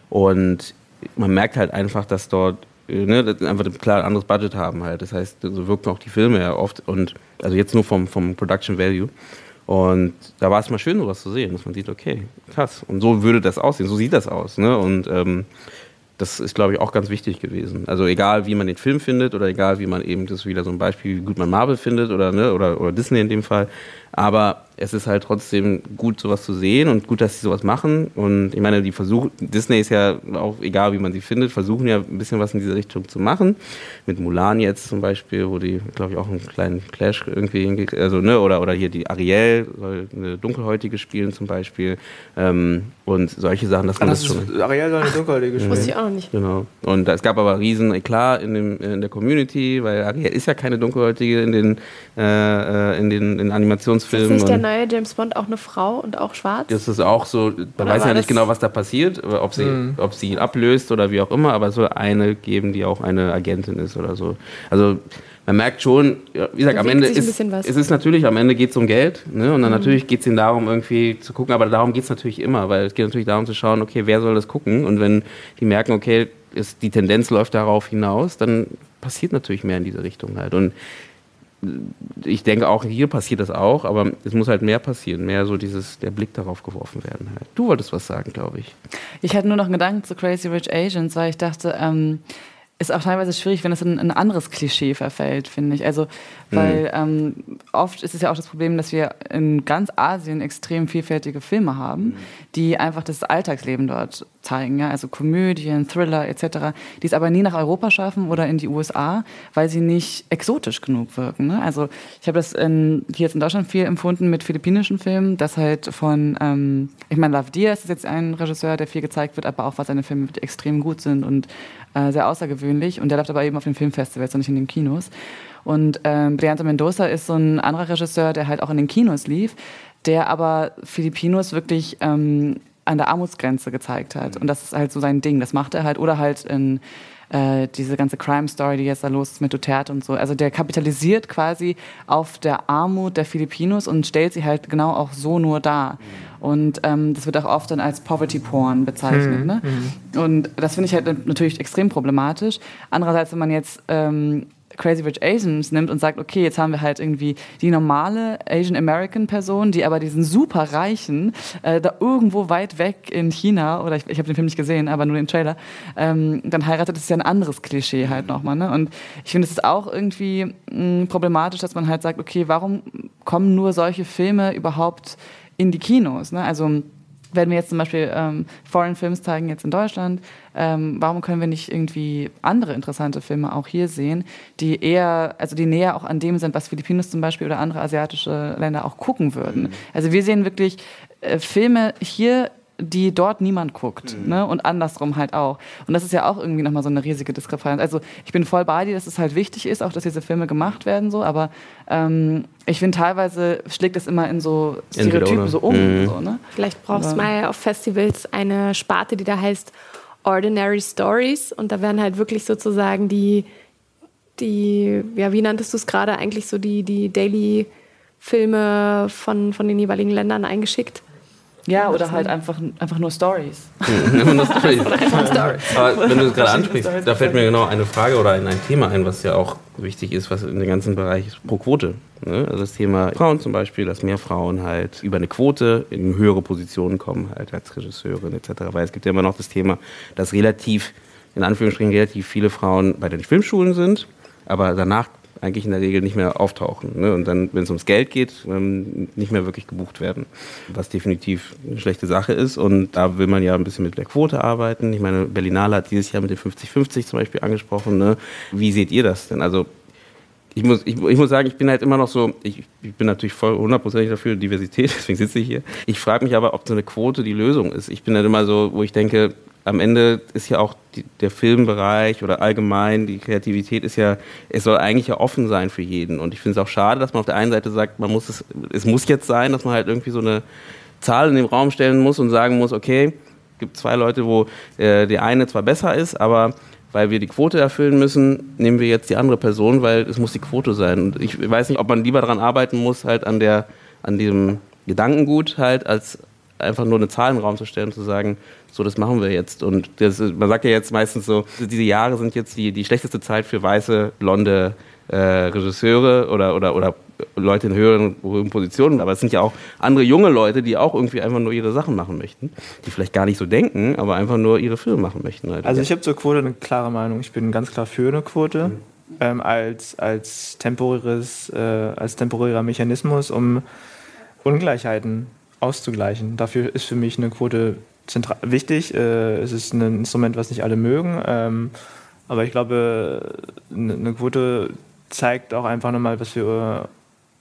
und man merkt halt einfach, dass dort ne, einfach klar ein anderes Budget haben halt. Das heißt, so wirken auch die Filme ja oft und also jetzt nur vom, vom Production Value. Und da war es mal schön, sowas zu sehen, dass man sieht, okay, krass. Und so würde das aussehen, so sieht das aus. Ne? Und ähm, das ist, glaube ich, auch ganz wichtig gewesen. Also egal, wie man den Film findet oder egal, wie man eben, das ist wieder so ein Beispiel, wie gut man Marvel findet oder, ne, oder, oder Disney in dem Fall. Aber es ist halt trotzdem gut, sowas zu sehen und gut, dass sie sowas machen. Und ich meine, die versuchen, Disney ist ja auch, egal wie man sie findet, versuchen ja ein bisschen was in diese Richtung zu machen. Mit Mulan jetzt zum Beispiel, wo die, glaube ich, auch einen kleinen Clash irgendwie hingekriegt, also, ne, oder, oder hier die Ariel soll eine dunkelhäutige spielen zum Beispiel. Ähm, und solche Sachen, dass man das, das schon. Ariel soll eine dunkelhäutige spielen. Wusste ich auch noch nicht. Genau. Und es gab aber riesen Eklat in, dem, in der Community, weil Ariel ist ja keine dunkelhäutige in den, äh, äh in den in Animationsfilmen. Ist nicht der neue James Bond auch eine Frau und auch schwarz? Das ist auch so, man oder weiß ja nicht genau, was da passiert, ob sie, mhm. ob sie ihn ablöst oder wie auch immer, aber es soll eine geben, die auch eine Agentin ist oder so. Also man merkt schon, wie gesagt, am Ende ist es ist natürlich, am Ende geht es um Geld ne? und dann mhm. natürlich geht es ihnen darum, irgendwie zu gucken, aber darum geht es natürlich immer, weil es geht natürlich darum zu schauen, okay, wer soll das gucken und wenn die merken, okay, ist, die Tendenz läuft darauf hinaus, dann passiert natürlich mehr in diese Richtung halt und ich denke auch hier passiert das auch, aber es muss halt mehr passieren, mehr so dieses, der Blick darauf geworfen werden halt. Du wolltest was sagen, glaube ich. Ich hatte nur noch einen Gedanken zu Crazy Rich Asians, weil ich dachte, ähm, ist auch teilweise schwierig, wenn es in ein anderes Klischee verfällt, finde ich. Also, weil mhm. ähm, oft ist es ja auch das Problem, dass wir in ganz Asien extrem vielfältige Filme haben, mhm. die einfach das Alltagsleben dort zeigen, ja, also Komödien, Thriller etc., die es aber nie nach Europa schaffen oder in die USA, weil sie nicht exotisch genug wirken. Ne? Also ich habe das in, hier jetzt in Deutschland viel empfunden mit philippinischen Filmen, das halt von, ähm, ich meine, Love Diaz ist jetzt ein Regisseur, der viel gezeigt wird, aber auch was seine Filme extrem gut sind und äh, sehr außergewöhnlich. Und der läuft aber eben auf den Filmfestivals und nicht in den Kinos. Und ähm, Brianza Mendoza ist so ein anderer Regisseur, der halt auch in den Kinos lief, der aber Filipinos wirklich ähm, an der Armutsgrenze gezeigt hat. Und das ist halt so sein Ding. Das macht er halt. Oder halt in äh, diese ganze Crime-Story, die jetzt da los ist mit Duterte und so. Also der kapitalisiert quasi auf der Armut der Filipinos und stellt sie halt genau auch so nur dar. Und ähm, das wird auch oft dann als Poverty Porn bezeichnet. Mhm. Ne? Mhm. Und das finde ich halt natürlich extrem problematisch. Andererseits, wenn man jetzt ähm, Crazy Rich Asians nimmt und sagt, okay, jetzt haben wir halt irgendwie die normale Asian American Person, die aber diesen super reichen, äh, da irgendwo weit weg in China, oder ich, ich habe den Film nicht gesehen, aber nur den Trailer, ähm, dann heiratet, ist ja ein anderes Klischee halt nochmal. Ne? Und ich finde, es ist auch irgendwie mh, mm, problematisch, dass man halt sagt, okay, warum kommen nur solche Filme überhaupt in die Kinos. Ne? Also wenn wir jetzt zum Beispiel ähm, Foreign Films zeigen jetzt in Deutschland, ähm, warum können wir nicht irgendwie andere interessante Filme auch hier sehen, die eher, also die näher auch an dem sind, was Philippinos zum Beispiel oder andere asiatische Länder auch gucken würden. Mhm. Also wir sehen wirklich äh, Filme hier die dort niemand guckt. Mhm. Ne? Und andersrum halt auch. Und das ist ja auch irgendwie nochmal so eine riesige Diskrepanz. Also ich bin voll bei dir, dass es halt wichtig ist, auch dass diese Filme gemacht werden, so, aber ähm, ich finde teilweise schlägt es immer in so Stereotypen so um. Mhm. So, ne? Vielleicht brauchst du mal auf Festivals eine Sparte, die da heißt Ordinary Stories und da werden halt wirklich sozusagen die, die, ja, wie nanntest du es gerade, eigentlich so die, die Daily Filme von, von den jeweiligen Ländern eingeschickt Ja, oder halt einfach, einfach nur Stories. Immer nur Stories. Aber wenn du es gerade ansprichst, da fällt mir genau eine Frage oder ein, ein Thema ein, was ja auch wichtig ist, was in dem ganzen Bereich ist, pro Quote. Ne? Also das Thema Frauen zum Beispiel, dass mehr Frauen halt über eine Quote in höhere Positionen kommen, halt als Regisseurin etc. Weil es gibt ja immer noch das Thema, dass relativ, in Anführungsstrichen, relativ viele Frauen bei den Filmschulen sind, aber danach eigentlich in der Regel nicht mehr auftauchen. Ne? Und dann, wenn es ums Geld geht, ähm, nicht mehr wirklich gebucht werden. Was definitiv eine schlechte Sache ist. Und da will man ja ein bisschen mit der Quote arbeiten. Ich meine, Berlinale hat dieses Jahr mit dem 50-50 zum Beispiel angesprochen. Ne? Wie seht ihr das denn? Also ich muss, ich, ich, muss sagen, ich bin halt immer noch so, ich, ich bin natürlich voll hundertprozentig dafür Diversität, deswegen sitze ich hier. Ich frage mich aber, ob so eine Quote die Lösung ist. Ich bin halt immer so, wo ich denke, am Ende ist ja auch die, der Filmbereich oder allgemein die Kreativität ist ja, es soll eigentlich ja offen sein für jeden. Und ich finde es auch schade, dass man auf der einen Seite sagt, man muss es, es muss jetzt sein, dass man halt irgendwie so eine Zahl in den Raum stellen muss und sagen muss, okay, gibt zwei Leute, wo äh, der eine zwar besser ist, aber weil wir die Quote erfüllen müssen, nehmen wir jetzt die andere Person, weil es muss die Quote sein. Und ich weiß nicht, ob man lieber daran arbeiten muss, halt an der, an diesem Gedankengut halt, als einfach nur eine Zahl in den Raum zu stellen und zu sagen, so, das machen wir jetzt. Und das, man sagt ja jetzt meistens so, diese Jahre sind jetzt die, die schlechteste Zeit für weiße, blonde äh, Regisseure oder, oder, oder Leute in höheren, höheren Positionen. Aber es sind ja auch andere junge Leute, die auch irgendwie einfach nur ihre Sachen machen möchten. Die vielleicht gar nicht so denken, aber einfach nur ihre Filme machen möchten. Halt. Also ich habe zur Quote eine klare Meinung. Ich bin ganz klar für eine Quote. Mhm. Ähm, als, als, temporäres, äh, als temporärer Mechanismus, um Ungleichheiten auszugleichen. Dafür ist für mich eine Quote zentral wichtig. Äh, es ist ein Instrument, was nicht alle mögen. Ähm, aber ich glaube, eine Quote zeigt auch einfach nochmal, was für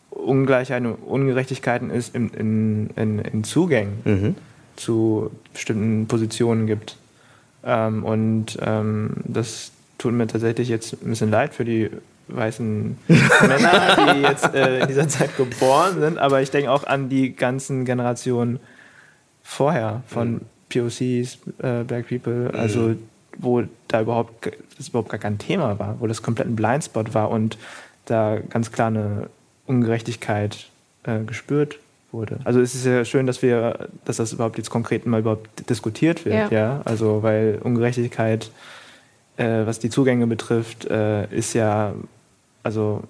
Ungleichheiten und Ungerechtigkeiten es in, in, in, in Zugängen mhm. zu bestimmten Positionen gibt. Ähm, und ähm, das tut mir tatsächlich jetzt ein bisschen leid für die weißen Männer, die jetzt äh, in dieser Zeit geboren sind, aber ich denke auch an die ganzen Generationen vorher von mhm. POCs, äh, Black People, also mhm. wo da überhaupt das überhaupt gar kein Thema war, wo das komplett ein Blindspot war und da ganz klar eine Ungerechtigkeit äh, gespürt wurde. Also es ist ja schön, dass wir, dass das überhaupt jetzt konkret mal überhaupt diskutiert wird, ja. ja? Also weil Ungerechtigkeit, äh, was die Zugänge betrifft, äh, ist ja, also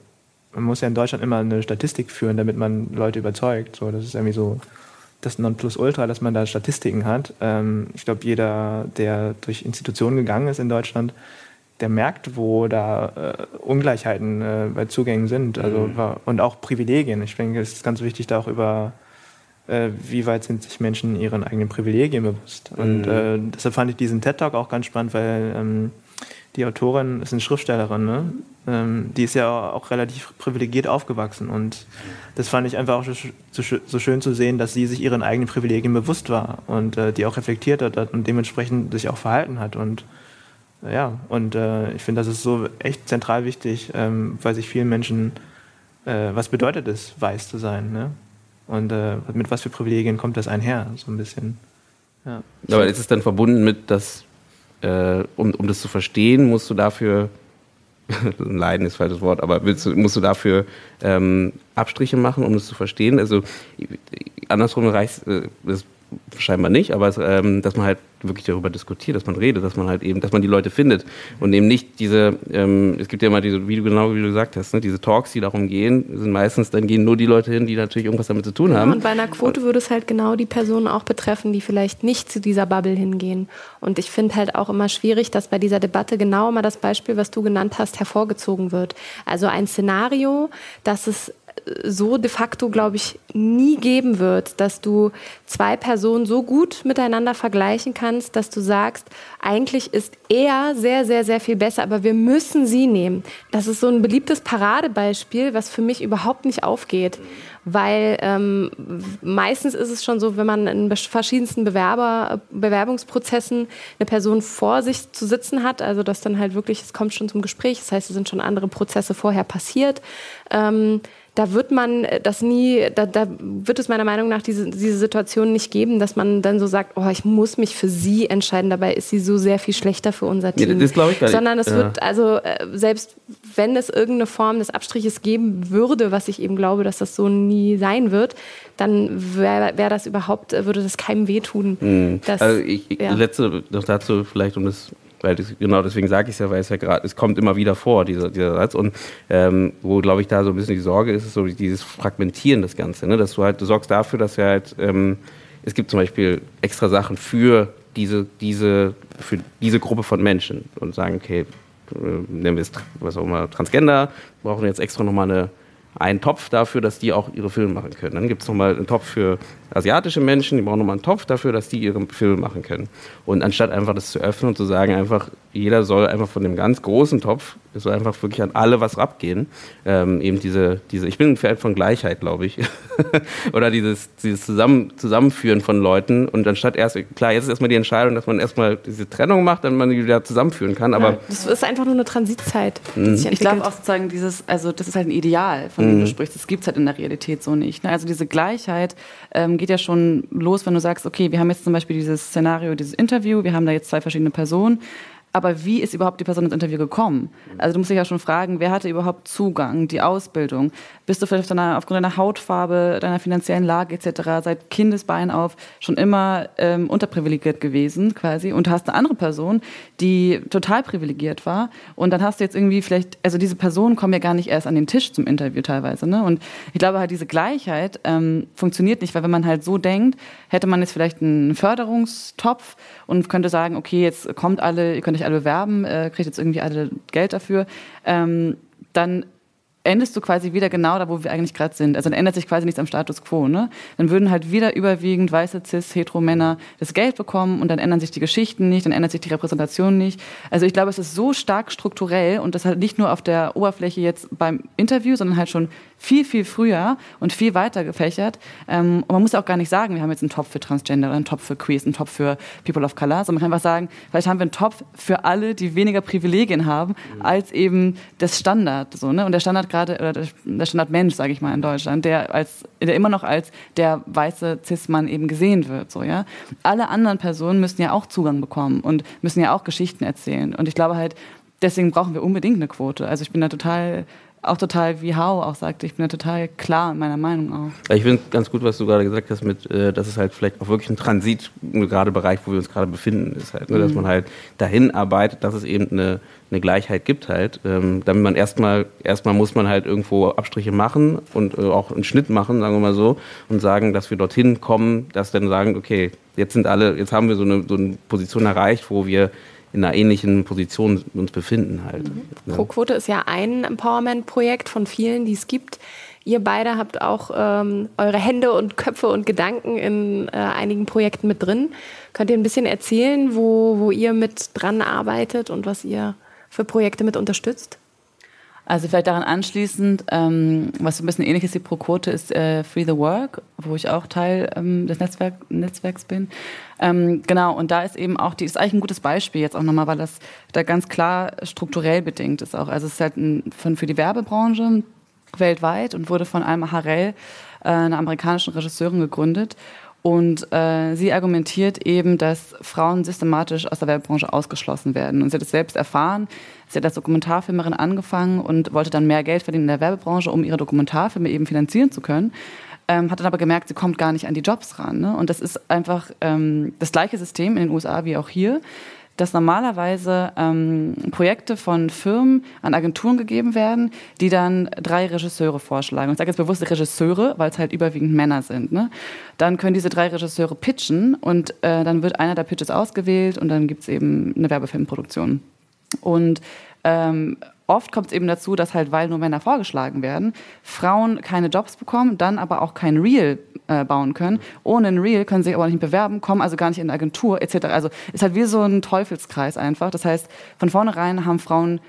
man muss ja in Deutschland immer eine Statistik führen, damit man Leute überzeugt. So, das ist irgendwie so das Nonplusultra, dass man da Statistiken hat. Ähm, ich glaube, jeder, der durch Institutionen gegangen ist in Deutschland, der merkt, wo da äh, Ungleichheiten äh, bei Zugängen sind also, mhm. und auch Privilegien. Ich denke, es ist ganz wichtig, da auch über, äh, wie weit sind sich Menschen ihren eigenen Privilegien bewusst. Mhm. Und äh, deshalb fand ich diesen TED-Talk auch ganz spannend, weil ähm, die Autorin ist eine Schriftstellerin, ne? ähm, die ist ja auch relativ privilegiert aufgewachsen. Und das fand ich einfach auch so, schön zu sehen, dass sie sich ihren eigenen Privilegien bewusst war und äh, die auch reflektiert hat und dementsprechend sich auch verhalten hat. Und ja, und äh, ich finde, das ist so echt zentral wichtig, ähm, weil sich vielen Menschen, äh, was bedeutet es, weiß zu sein, ne? Und äh, mit was für Privilegien kommt das einher, so ein bisschen. Ja. Aber ist es dann verbunden mit, dass äh, um, um das zu verstehen, musst du dafür, Leiden ist falsches Wort, aber willst musst du dafür ähm, Abstriche machen, um das zu verstehen? Also andersrum reicht äh, das scheinbar nicht, aber ähm, dass man halt wirklich darüber diskutiert, dass man redet, dass man halt eben, dass man die Leute findet und eben nicht diese, ähm, es gibt ja immer diese, wie du genau wie du gesagt hast, ne, diese Talks, die darum gehen, sind meistens, dann gehen nur die Leute hin, die natürlich irgendwas damit zu tun haben. Ja, und bei einer Quote würde es halt genau die Personen auch betreffen, die vielleicht nicht zu dieser Bubble hingehen. Und ich finde halt auch immer schwierig, dass bei dieser Debatte genau immer das Beispiel, was du genannt hast, hervorgezogen wird. Also ein Szenario, dass es so de facto, glaube ich, nie geben wird, dass du zwei Personen so gut miteinander vergleichen kannst, dass du sagst, eigentlich ist er sehr, sehr, sehr viel besser, aber wir müssen sie nehmen. Das ist so ein beliebtes Paradebeispiel, was für mich überhaupt nicht aufgeht. Weil ähm, meistens ist es schon so, wenn man in verschiedensten Bewerber, Bewerbungsprozessen eine Person vor sich zu sitzen hat, also dass dann halt wirklich, es kommt schon zum Gespräch, das heißt, es sind schon andere Prozesse vorher passiert. Ähm, da wird man das nie, da, da wird es meiner Meinung nach diese, diese Situation nicht geben, dass man dann so sagt, oh, ich muss mich für sie entscheiden. Dabei ist sie so sehr viel schlechter für unser Team. Nee, das glaube ich gar nicht. Sondern es ja. wird, also äh, selbst wenn es irgendeine Form des Abstriches geben würde, was ich eben glaube, dass das so nie sein wird, dann wäre wär das überhaupt, würde das keinem wehtun. Mhm. Dass, also ich, ja. letzte noch dazu vielleicht, um das weil das, genau deswegen sage ich es ja, weil es ja gerade, es kommt immer wieder vor, dieser, dieser Satz. Und ähm, wo, glaube ich, da so ein bisschen die Sorge ist, ist so dieses Fragmentieren des Ganzen. Ne? Dass du halt, du sorgst dafür, dass ja halt, ähm, es gibt zum Beispiel extra Sachen für diese, diese, für diese Gruppe von Menschen und sagen, okay, äh, nennen wir es, was auch immer, Transgender, brauchen jetzt extra nochmal eine einen Topf dafür, dass die auch ihre Filme machen können. Dann gibt es nochmal einen Topf für asiatische Menschen, die brauchen nochmal einen Topf dafür, dass die ihre Filme machen können. Und anstatt einfach das zu öffnen und zu sagen, einfach, jeder soll einfach von dem ganz großen Topf, es soll einfach wirklich an alle was abgehen. Ähm, eben diese, diese, ich bin ein Fan von Gleichheit, glaube ich. Oder dieses, dieses Zusammen, Zusammenführen von Leuten. Und anstatt erst, klar, jetzt ist erstmal die Entscheidung, dass man erstmal diese Trennung macht, dann man die wieder zusammenführen kann. Aber ja, das ist einfach nur eine Transitzeit. Mhm. Ich glaube auch sozusagen dieses, also das ist halt ein Ideal, von dem mhm. du sprichst. Das gibt es halt in der Realität so nicht. Ne? Also diese Gleichheit ähm, geht ja schon los, wenn du sagst, okay, wir haben jetzt zum Beispiel dieses Szenario, dieses Interview, wir haben da jetzt zwei verschiedene Personen aber wie ist überhaupt die Person ins Interview gekommen? Also du musst dich ja schon fragen, wer hatte überhaupt Zugang, die Ausbildung? Bist du vielleicht deiner, aufgrund deiner Hautfarbe, deiner finanziellen Lage etc. seit Kindesbein auf schon immer ähm, unterprivilegiert gewesen quasi und hast eine andere Person, die total privilegiert war und dann hast du jetzt irgendwie vielleicht, also diese Personen kommen ja gar nicht erst an den Tisch zum Interview teilweise. Ne? Und ich glaube halt, diese Gleichheit ähm, funktioniert nicht, weil wenn man halt so denkt, hätte man jetzt vielleicht einen Förderungstopf und könnte sagen, okay, jetzt kommt alle, ihr könnt euch alle bewerben, äh, kriegt jetzt irgendwie alle Geld dafür, ähm, dann endest du quasi wieder genau da, wo wir eigentlich gerade sind. Also dann ändert sich quasi nichts am Status quo. Ne? Dann würden halt wieder überwiegend weiße cis hetero Männer das Geld bekommen und dann ändern sich die Geschichten nicht, dann ändert sich die Repräsentation nicht. Also ich glaube, es ist so stark strukturell und das halt nicht nur auf der Oberfläche jetzt beim Interview, sondern halt schon viel, viel früher und viel weiter gefächert. Ähm, und man muss ja auch gar nicht sagen, wir haben jetzt einen Topf für Transgender oder einen Topf für Queers, einen Topf für People of Color, sondern man kann einfach sagen, vielleicht haben wir einen Topf für alle, die weniger Privilegien haben, mhm. als eben das Standard. So, ne? Und der Standard gerade, oder der Standard Mensch, sage ich mal, in Deutschland, der, als, der immer noch als der weiße Cis-Mann eben gesehen wird. So, ja? Alle anderen Personen müssen ja auch Zugang bekommen und müssen ja auch Geschichten erzählen. Und ich glaube halt, deswegen brauchen wir unbedingt eine Quote. Also ich bin da total auch total, wie Hau auch sagte, ich bin ja total klar in meiner Meinung auch. Ich finde ganz gut, was du gerade gesagt hast, mit, äh, dass es halt vielleicht auch wirklich ein Transit, gerade Bereich, wo wir uns gerade befinden, ist halt, ne, mhm. dass man halt dahin arbeitet, dass es eben eine, eine Gleichheit gibt halt. Ähm, damit man erstmal, erstmal muss man halt irgendwo Abstriche machen und äh, auch einen Schnitt machen, sagen wir mal so, und sagen, dass wir dorthin kommen, dass dann sagen, okay, jetzt sind alle, jetzt haben wir so eine, so eine Position erreicht, wo wir in einer ähnlichen Position uns befinden halt. Mhm. Ja. Pro-Quote ist ja ein Empowerment-Projekt von vielen, die es gibt. Ihr beide habt auch ähm, eure Hände und Köpfe und Gedanken in äh, einigen Projekten mit drin. Könnt ihr ein bisschen erzählen, wo, wo ihr mit dran arbeitet und was ihr für Projekte mit unterstützt? Also vielleicht daran anschließend, ähm, was so ein bisschen ähnlich ist wie Pro-Quote, ist äh, Free the Work, wo ich auch Teil ähm, des Netzwerk, Netzwerks bin. Ähm, genau, und da ist eben auch, die ist eigentlich ein gutes Beispiel jetzt auch nochmal, weil das da ganz klar strukturell bedingt ist auch. Also es ist halt ein, von, für die Werbebranche weltweit und wurde von Alma Harrell, äh, einer amerikanischen Regisseurin, gegründet. Und äh, sie argumentiert eben, dass Frauen systematisch aus der Werbebranche ausgeschlossen werden. Und sie hat es selbst erfahren. Sie hat als Dokumentarfilmerin angefangen und wollte dann mehr Geld verdienen in der Werbebranche, um ihre Dokumentarfilme eben finanzieren zu können. Ähm, hat dann aber gemerkt, sie kommt gar nicht an die Jobs ran. Ne? Und das ist einfach ähm, das gleiche System in den USA wie auch hier dass normalerweise ähm, Projekte von Firmen an Agenturen gegeben werden, die dann drei Regisseure vorschlagen. Ich sage jetzt bewusst Regisseure, weil es halt überwiegend Männer sind. Ne? Dann können diese drei Regisseure pitchen und äh, dann wird einer der Pitches ausgewählt und dann gibt es eben eine Werbefilmproduktion. Und ähm, oft kommt es eben dazu, dass halt, weil nur Männer vorgeschlagen werden, Frauen keine Jobs bekommen, dann aber auch kein Real äh, bauen können. Ohne ein Real können sie sich aber nicht bewerben, kommen also gar nicht in eine Agentur etc. Also ist halt wie so ein Teufelskreis einfach. Das heißt, von vornherein haben Frauen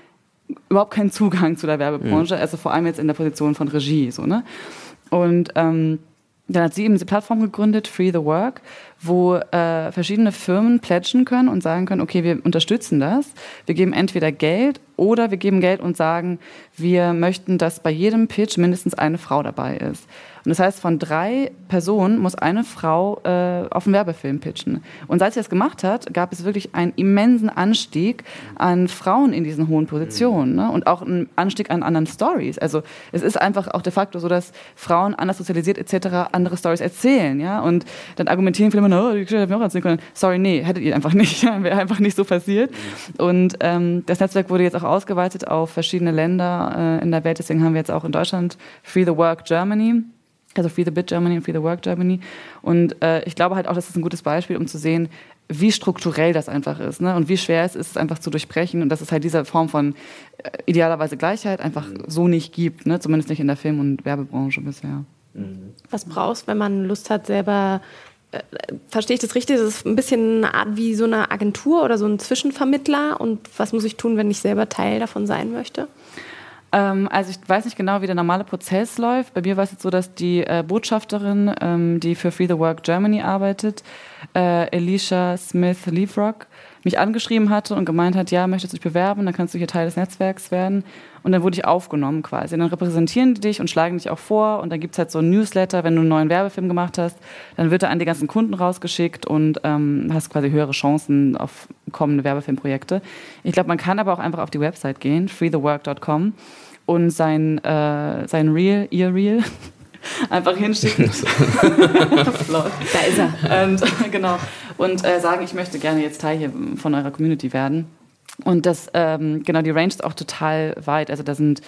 überhaupt keinen Zugang zu der Werbebranche, mhm. also vor allem jetzt in der Position von Regie. So, ne? Und ähm, dann hat sie eben diese Plattform gegründet, Free the Work, wo äh, verschiedene Firmen pledgen können und sagen können, okay, wir unterstützen das. Wir geben entweder Geld oder wir geben Geld und sagen, wir möchten, dass bei jedem Pitch mindestens eine Frau dabei ist. Und das heißt, von drei Personen muss eine Frau äh, auf einen Werbefilm pitchen. Und seit sie das gemacht hat, gab es wirklich einen immensen Anstieg an Frauen in diesen hohen Positionen ne? und auch einen Anstieg an anderen Stories. Also es ist einfach auch de facto so, dass Frauen anders sozialisiert etc. andere Stories erzählen. Ja? Und dann argumentieren viele immer, oh, die Geschichte hätten auch erzählen können. Sorry, nee, hättet ihr einfach nicht. Wäre einfach nicht so passiert. Und ähm, das Netzwerk wurde jetzt auch ausgeweitet auf verschiedene Länder äh, in der Welt. Deswegen haben wir jetzt auch in Deutschland Free the Work Germany also Free the Bit Germany und Free the Work Germany. Und äh, ich glaube halt auch, das ist ein gutes Beispiel, um zu sehen, wie strukturell das einfach ist ne? und wie schwer es ist, es einfach zu durchbrechen und dass es halt diese Form von äh, idealerweise Gleichheit einfach mhm. so nicht gibt, ne? zumindest nicht in der Film- und Werbebranche bisher. Mhm. Was brauchst, wenn man Lust hat, selber äh, verstehe ich das richtig? Das ist ein bisschen eine Art wie so eine Agentur oder so ein Zwischenvermittler. Und was muss ich tun, wenn ich selber Teil davon sein möchte? Ähm, also ich weiß nicht genau, wie der normale Prozess läuft. Bei mir war es jetzt so, dass die äh, Botschafterin, ähm, die für Free the Work Germany arbeitet, äh, Alicia Smith Leafrock, mich angeschrieben hatte und gemeint hat, ja, möchtest du dich bewerben, dann kannst du hier Teil des Netzwerks werden. Und dann wurde ich aufgenommen quasi. Und dann repräsentieren die dich und schlagen dich auch vor. Und dann gibt es halt so ein Newsletter, wenn du einen neuen Werbefilm gemacht hast, dann wird er an die ganzen Kunden rausgeschickt und ähm, hast quasi höhere Chancen auf kommende Werbefilmprojekte. Ich glaube, man kann aber auch einfach auf die Website gehen, freethework.com und sein, äh, sein Reel, ihr Reel, einfach hinschicken. da ist er. Und, genau. Und äh, sagen, ich möchte gerne jetzt Teil hier von eurer Community werden. Und das, ähm, genau, die Range ist auch total weit. Also da sind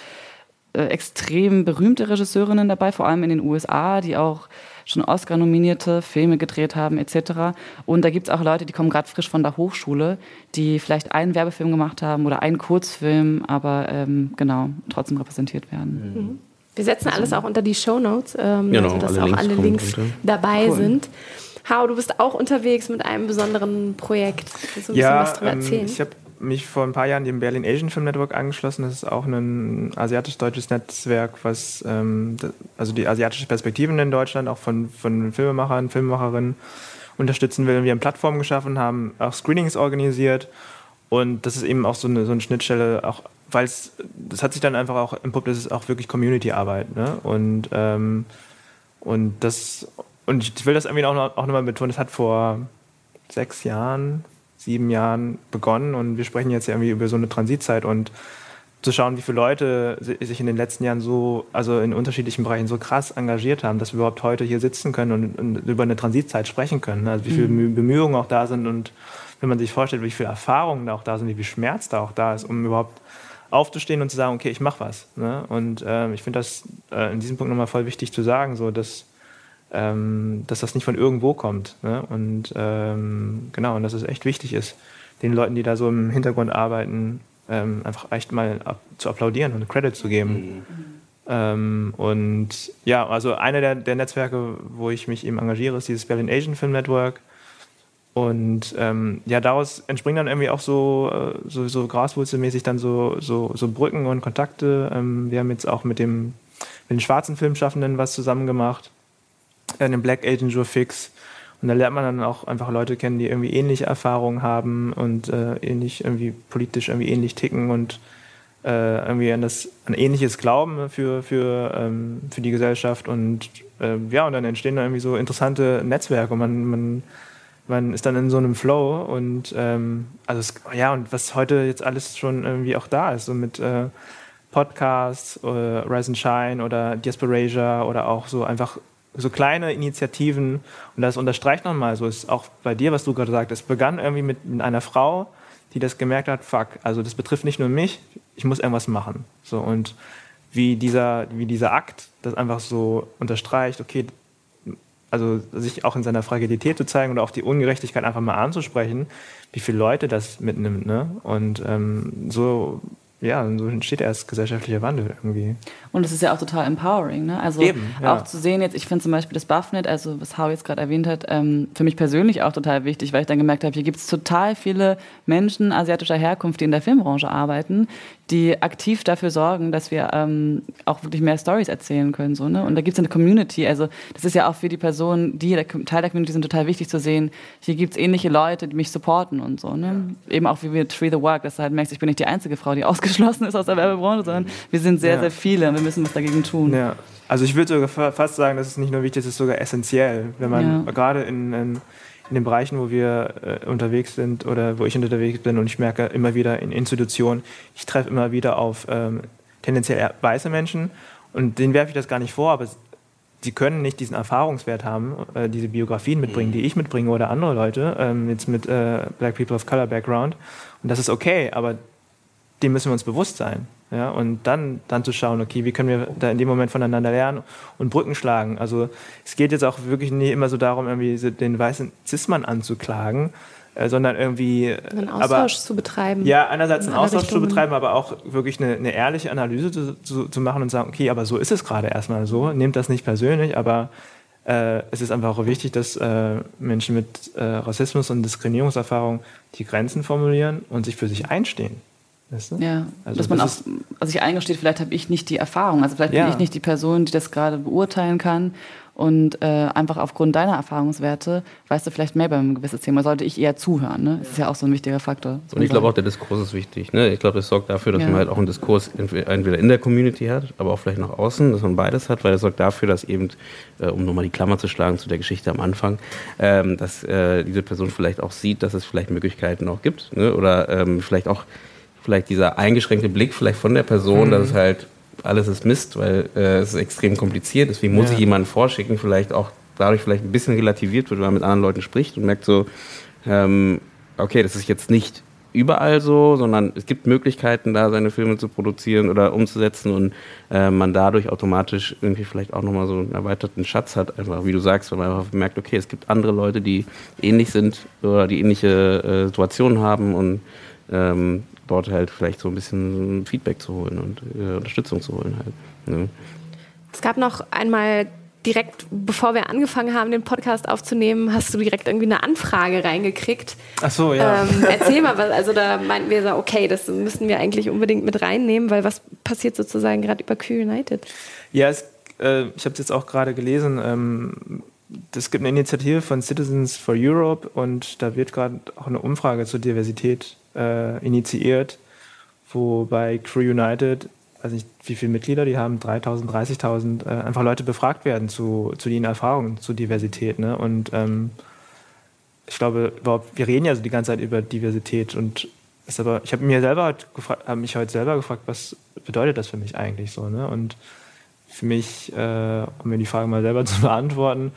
äh, extrem berühmte Regisseurinnen dabei, vor allem in den USA, die auch schon Oscar-nominierte Filme gedreht haben etc. Und da gibt es auch Leute, die kommen gerade frisch von der Hochschule, die vielleicht einen Werbefilm gemacht haben oder einen Kurzfilm, aber ähm, genau, trotzdem repräsentiert werden. Mhm. Wir setzen alles auch unter die Show Notes, ähm, genau, also dass alle auch alle Links dabei cool. sind. Hau, du bist auch unterwegs mit einem besonderen Projekt. Willst du ein ja, bisschen was drüber ähm, erzählen? Ich habe mich vor ein paar Jahren dem Berlin Asian Film Network angeschlossen. Das ist auch ein asiatisch-deutsches Netzwerk, was ähm, also die asiatische Perspektiven in Deutschland auch von, von Filmemachern, Filmemacherinnen unterstützen will. Wir haben Plattformen geschaffen, haben auch Screenings organisiert und das ist eben auch so eine, so eine Schnittstelle, auch weil es, das hat sich dann einfach auch entpuppt, das ist auch wirklich Community-Arbeit. Ne? Und, ähm, und das, und ich will das irgendwie auch, noch, auch nochmal betonen, das hat vor sechs Jahren, sieben Jahren begonnen und wir sprechen jetzt irgendwie über so eine Transitzeit und zu schauen, wie viele Leute sich in den letzten Jahren so, also in unterschiedlichen Bereichen so krass engagiert haben, dass wir überhaupt heute hier sitzen können und, und über eine Transitzeit sprechen können. Also wie viele mhm. Bemühungen auch da sind und wenn man sich vorstellt, wie viele Erfahrungen da auch da sind, wie viel Schmerz da auch da ist, um überhaupt aufzustehen und zu sagen, okay, ich mache was. Ne? Und äh, ich finde das äh, in diesem Punkt nochmal voll wichtig zu sagen, so dass ähm, dass das nicht von irgendwo kommt. Ne? Und ähm, genau, und dass es echt wichtig ist, den Leuten, die da so im Hintergrund arbeiten, ähm, einfach echt mal ab, zu applaudieren und Credit zu geben. Mhm. Ähm, und ja, also eine der, der, Netzwerke, wo ich mich eben engagiere, ist dieses Berlin Asian Film Network. Und ähm, ja, daraus entspringen dann irgendwie auch so, äh, so, so graswurzelmäßig dann so, so, so Brücken und Kontakte. Ähm, wir haben jetzt auch mit, dem, mit den schwarzen Filmschaffenden was zusammen gemacht einen Black Agent Joe Fix. Und da lernt man dann auch einfach Leute kennen, die irgendwie ähnliche Erfahrungen haben und äh, ähnlich irgendwie politisch irgendwie ähnlich ticken und äh, irgendwie an das an ähnliches Glauben für, für, ähm, für die Gesellschaft. Und äh, ja, und dann entstehen da irgendwie so interessante Netzwerke und man, man, man ist dann in so einem Flow und ähm, also es, ja, und was heute jetzt alles schon irgendwie auch da ist, so mit äh, Podcasts, äh, Rise and Shine oder Diasporasia oder auch so einfach so kleine Initiativen, und das unterstreicht nochmal, so ist auch bei dir, was du gerade sagst, es begann irgendwie mit, einer Frau, die das gemerkt hat, fuck, also das betrifft nicht nur mich, ich muss irgendwas machen. So, und wie dieser, wie dieser Akt das einfach so unterstreicht, okay, also sich auch in seiner Fragilität zu zeigen oder auch die Ungerechtigkeit einfach mal anzusprechen, wie viele Leute das mitnimmt. Ne? Und ähm, so ja, so entsteht erst gesellschaftlicher Wandel irgendwie. Und es ist ja auch total empowering, ne? Also Eben, ja. auch zu sehen jetzt, ich finde zum Beispiel das Buffnet, also was Hau jetzt gerade erwähnt hat, ähm, für mich persönlich auch total wichtig, weil ich dann gemerkt habe, hier gibt es total viele Menschen asiatischer Herkunft, die in der Filmbranche arbeiten, die aktiv dafür sorgen, dass wir ähm, auch wirklich mehr Stories erzählen können. So, ne? Und da gibt es eine Community. Also das ist ja auch für die Personen, die der, Teil der Community sind, total wichtig zu sehen. Hier gibt es ähnliche Leute, die mich supporten und so. Ne? Ja. Eben auch wie wir Tree the Work, dass du halt merkst, ich bin nicht die einzige Frau, die ausgeschlossen ist aus der Werbebranche, sondern wir sind sehr, ja. sehr viele wir müssen was dagegen tun. Ja. Also ich würde sogar fast sagen, das ist nicht nur wichtig, das ist sogar essentiell. Wenn man gerade in, in in den Bereichen, wo wir äh, unterwegs sind oder wo ich unterwegs bin und ich merke immer wieder in Institutionen, ich treffe immer wieder auf ähm, tendenziell weiße Menschen und denen werfe ich das gar nicht vor, aber sie können nicht diesen Erfahrungswert haben, äh, diese Biografien mitbringen, mhm. die ich mitbringe oder andere Leute, ähm, jetzt mit äh, Black People of Color Background. Und das ist okay, aber dem müssen wir uns bewusst sein. Ja, und dann, dann zu schauen, okay, wie können wir da in dem Moment voneinander lernen und Brücken schlagen. Also es geht jetzt auch wirklich nie immer so darum, irgendwie den weißen Cis-Mann anzuklagen, äh, sondern irgendwie... Einen Austausch aber, zu betreiben. Ja, einerseits einen Austausch Richtungen. zu betreiben, aber auch wirklich eine, eine ehrliche Analyse zu, zu, zu, machen und sagen, okay, aber so ist es gerade erstmal so, nehmt das nicht persönlich, aber äh, es ist einfach auch wichtig, dass äh, Menschen mit äh, Rassismus und Diskriminierungserfahrung die Grenzen formulieren und sich für sich einstehen. Weißt du? Ja, also dass man auch also sich eingesteht, vielleicht habe ich nicht die Erfahrung, also vielleicht ja. bin ich nicht die Person, die das gerade beurteilen kann und äh, einfach aufgrund deiner Erfahrungswerte weißt du vielleicht mehr über ein gewisses Thema, sollte ich eher zuhören. Ne? Das ist ja auch so ein wichtiger Faktor. Und ich glaube auch, der Diskurs ist wichtig. Ne? Ich glaube, das sorgt dafür, dass ja. man halt auch einen Diskurs entweder in der Community hat, aber auch vielleicht nach außen, dass man beides hat, weil das sorgt dafür, dass eben, äh, um nochmal die Klammer zu schlagen zu der Geschichte am Anfang, ähm, dass äh, diese Person vielleicht auch sieht, dass es vielleicht Möglichkeiten auch gibt ne? oder ähm, vielleicht auch vielleicht dieser eingeschränkte Blick vielleicht von der Person, mhm. dass es halt alles ist Mist, weil äh, es ist extrem kompliziert. Deswegen muss ja. ich jemanden vorschicken, vielleicht auch dadurch vielleicht ein bisschen relativiert wird, wenn man mit anderen Leuten spricht und merkt so, ähm, okay, das ist jetzt nicht überall so, sondern es gibt Möglichkeiten, da seine Filme zu produzieren oder umzusetzen und äh, man dadurch automatisch irgendwie vielleicht auch nochmal so einen erweiterten Schatz hat, einfach wie du sagst, weil man einfach merkt, okay, es gibt andere Leute, die ähnlich sind oder die ähnliche äh, Situationen haben und ähm, dort halt vielleicht so ein bisschen Feedback zu holen und äh, Unterstützung zu holen halt. Ne? Es gab noch einmal direkt, bevor wir angefangen haben, den Podcast aufzunehmen, hast du direkt irgendwie eine Anfrage reingekriegt. Ach so, ja. Ähm, erzähl mal, was, also da meinten wir so, okay, das müssen wir eigentlich unbedingt mit reinnehmen, weil was passiert sozusagen gerade über Q United? Ja, es, äh, ich habe es jetzt auch gerade gelesen. Ähm, es gibt eine Initiative von Citizens for Europe und da wird gerade auch eine Umfrage zur Diversität äh, initiiert, wo bei Crew United, weiß nicht wie viele Mitglieder die haben, 3000, 30.000, äh, einfach Leute befragt werden zu, zu ihren Erfahrungen zu Diversität. Ne? Und ähm, ich glaube, überhaupt, wir reden ja so die ganze Zeit über Diversität und ist aber, ich habe mir selber habe mich heute selber gefragt, was bedeutet das für mich eigentlich so, ne? Und für mich, äh, um mir die Frage mal selber zu beantworten,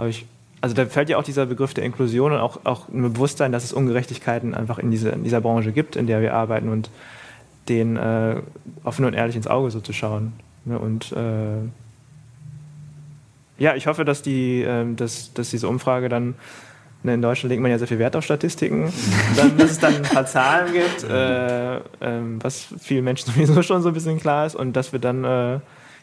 habe ich also da fällt ja auch dieser Begriff der Inklusion und auch, auch ein Bewusstsein, dass es Ungerechtigkeiten einfach in, diese, in dieser Branche gibt, in der wir arbeiten und den äh, offen und ehrlich ins Auge so zu schauen. Ne? Und äh, ja, ich hoffe, dass, die, äh, dass, dass diese Umfrage dann, ne, in Deutschland legt man ja sehr viel Wert auf Statistiken, dann, dass es dann ein paar Zahlen gibt, äh, ähm, was vielen Menschen sowieso schon so ein bisschen klar ist und dass wir dann äh,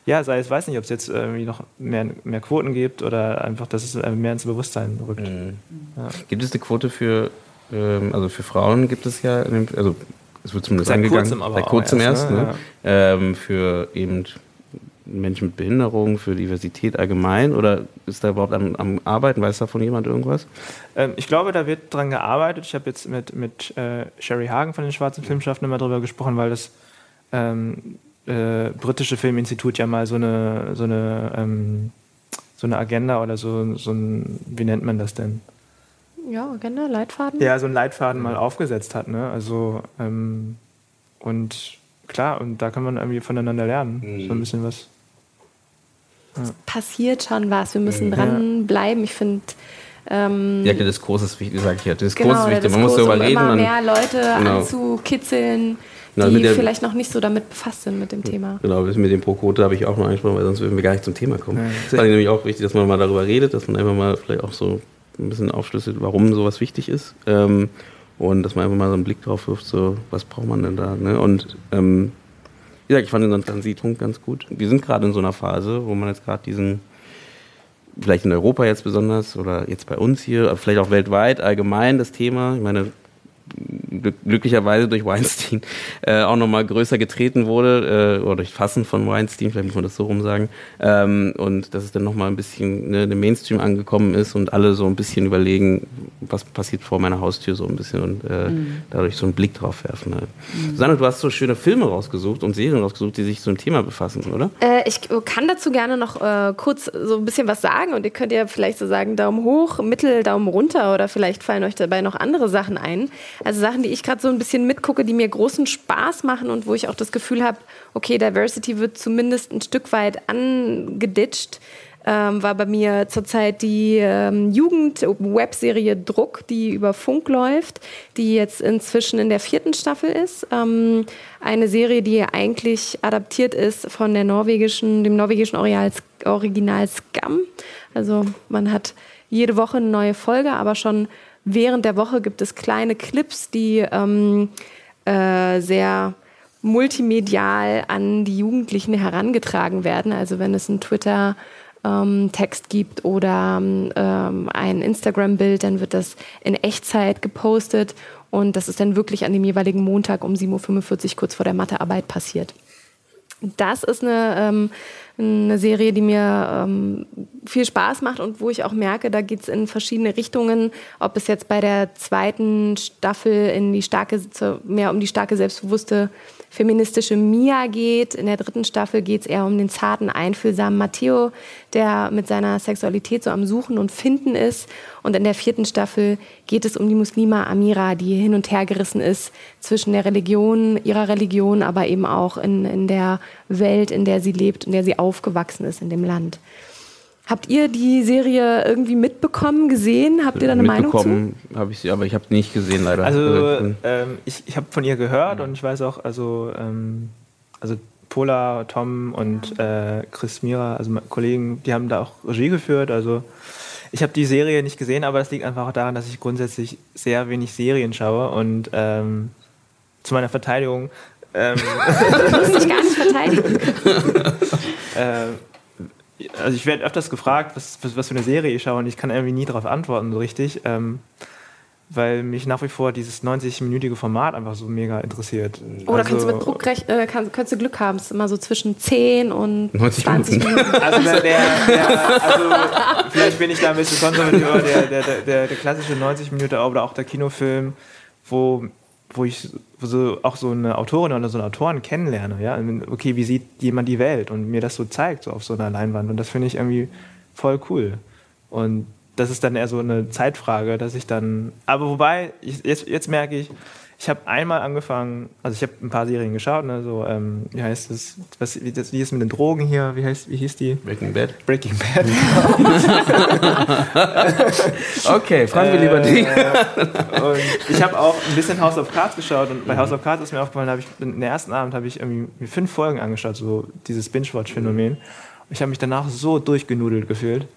ja, sei es, weiß nicht, ob es jetzt irgendwie noch mehr, mehr Quoten gibt oder einfach, dass es äh, mehr ins Bewusstsein rückt. Mhm. Ja. Gibt es eine Quote für, ähm, also für Frauen gibt es ja, also es wird zumindest seit angegangen, kurzem aber seit kurzem erst, erst ne? ne? Ja. Ähm, für eben Menschen mit Behinderung, für Diversität allgemein oder ist da überhaupt am, am Arbeiten? Weiß davon jemand irgendwas? Ähm, ich glaube, da wird dran gearbeitet. Ich habe jetzt mit, mit äh, Sherry Hagen von den Schwarzen Filmschaffenden immer darüber gesprochen, weil das ähm, äh, britische Filminstitut ja mal so eine, so eine, ähm, so eine Agenda oder so, so ein, wie nennt man das denn? Ja, Agenda, Leitfaden? Ja, so einen Leitfaden mal aufgesetzt hat. Ne? Also, ähm, und klar, und da kann man irgendwie voneinander lernen. Mhm. So ein bisschen was. Ja. Es passiert schon was. Wir müssen mhm. dranbleiben. Ich finde. Ähm, ja, der Diskurs ist wichtig, sage ich ja. Der Diskurs genau, ist wichtig. Man muss darüber um reden. Immer mehr Leute genau. anzukitzeln genau, die vielleicht noch nicht so damit befasst sind mit dem Thema. Genau, mit dem Pro-Quote habe ich auch noch angesprochen, weil sonst würden wir gar nicht zum Thema kommen. Es ja. ist nämlich auch wichtig, dass man mal darüber redet, dass man einfach mal vielleicht auch so ein bisschen aufschlüsselt, warum sowas wichtig ist. Ähm, und dass man einfach mal so einen Blick drauf wirft, so, was braucht man denn da? Ne? Und ähm, wie gesagt, ich fand den Transitpunkt ganz gut. Wir sind gerade in so einer Phase, wo man jetzt gerade diesen, vielleicht in Europa jetzt besonders oder jetzt bei uns hier, vielleicht auch weltweit allgemein das Thema, ich meine, glücklicherweise durch Weinstein äh, auch nochmal größer getreten wurde, äh, oder durch Fassen von Weinstein, vielleicht muss man das so rum sagen. Ähm, und dass es dann nochmal ein bisschen ne, im Mainstream angekommen ist und alle so ein bisschen überlegen, was passiert vor meiner Haustür so ein bisschen und äh, mhm. dadurch so einen Blick drauf werfen. Halt. Mhm. Susanne, du hast so schöne Filme rausgesucht und Serien rausgesucht, die sich so einem Thema befassen, oder? Äh, ich kann dazu gerne noch äh, kurz so ein bisschen was sagen und ihr könnt ja vielleicht so sagen, Daumen hoch, Mittel, Daumen runter oder vielleicht fallen euch dabei noch andere Sachen ein. Also Sachen, die ich gerade so ein bisschen mitgucke, die mir großen Spaß machen und wo ich auch das Gefühl habe, okay, Diversity wird zumindest ein Stück weit angeditscht ähm, war bei mir zurzeit die ähm, Jugend-Webserie Druck, die über Funk läuft, die jetzt inzwischen in der vierten Staffel ist. Ähm, eine Serie, die eigentlich adaptiert ist von der norwegischen, dem norwegischen Original, Original Scam. Also man hat jede Woche eine neue Folge, aber schon während der Woche gibt es kleine Clips, die ähm, äh, sehr multimedial an die Jugendlichen herangetragen werden. Also wenn es ein Twitter ähm, gibt oder ähm, ein Instagram-Bild, dann wird das in Echtzeit gepostet und das ist dann wirklich an dem jeweiligen Montag um 7.45 Uhr kurz vor der Mathearbeit passiert. Das ist eine, ähm, eine Serie, die mir ähm, viel Spaß macht und wo ich auch merke, da geht es in verschiedene Richtungen. Ob es jetzt bei der zweiten Staffel in die starke, mehr um die starke, selbstbewusste feministische Mia geht. In der dritten Staffel geht es eher um den zarten, einfühlsamen Matteo, der mit seiner Sexualität so am Suchen und Finden ist. Und in der vierten Staffel geht es um die Muslima Amira, die hin und her gerissen ist zwischen der Religion, ihrer Religion, aber eben auch in, in der Welt, in der sie lebt, in der sie aufgewachsen ist, in dem Land. Habt ihr die Serie irgendwie mitbekommen, gesehen? Habt ihr da eine Meinung zu? Mitbekommen habe ich sie, aber ich habe nicht gesehen leider. Also, also ähm, ich, ich habe von ihr gehört und ich weiß auch, also, ähm, also Pola, Tom und äh, Chris Mira, also Kollegen, die haben da auch Regie geführt. Also ich habe die Serie nicht gesehen, aber das liegt einfach auch daran, dass ich grundsätzlich sehr wenig Serien schaue und ähm, zu meiner Verteidigung. Ähm, du musst dich gar nicht verteidigen. äh, also ich werde öfters gefragt, was, was, was, für eine Serie ich schaue und ich kann irgendwie nie darauf antworten so richtig, ähm, weil mich nach wie vor dieses 90-minütige Format einfach so mega interessiert. Oder also, kannst du mit Druck äh, kannst, kannst, du Glück haben, es ist immer so zwischen 10 und 90 20 Minuten. Also, der, der, der, also vielleicht bin ich da ein bisschen konservativ, aber der, der, der, der klassische 90 Minuten oder auch der Kinofilm, wo wo ich so, auch so eine Autorin oder so einen Autoren kennenlerne, ja, okay, wie sieht jemand die Welt und mir das so zeigt, so auf so einer Leinwand. Und das finde ich irgendwie voll cool. Und das ist dann eher so eine Zeitfrage, dass ich dann, aber wobei, ich, jetzt, jetzt merke ich, ich habe einmal angefangen, also ich habe ein paar Serien geschaut, ne, so, ähm, wie heißt es, was, wie, das, wie ist mit den Drogen hier, wie, heißt, wie hieß die? Breaking Bad. Breaking Bad. okay, fragen wir lieber die. Äh, ich habe auch ein bisschen House of Cards geschaut und bei House of Cards ist mir aufgefallen, habe ich, in der ersten Abend habe ich irgendwie mir fünf Folgen angeschaut, so dieses Binge-Watch-Phänomen. Ich habe mich danach so durchgenudelt gefühlt.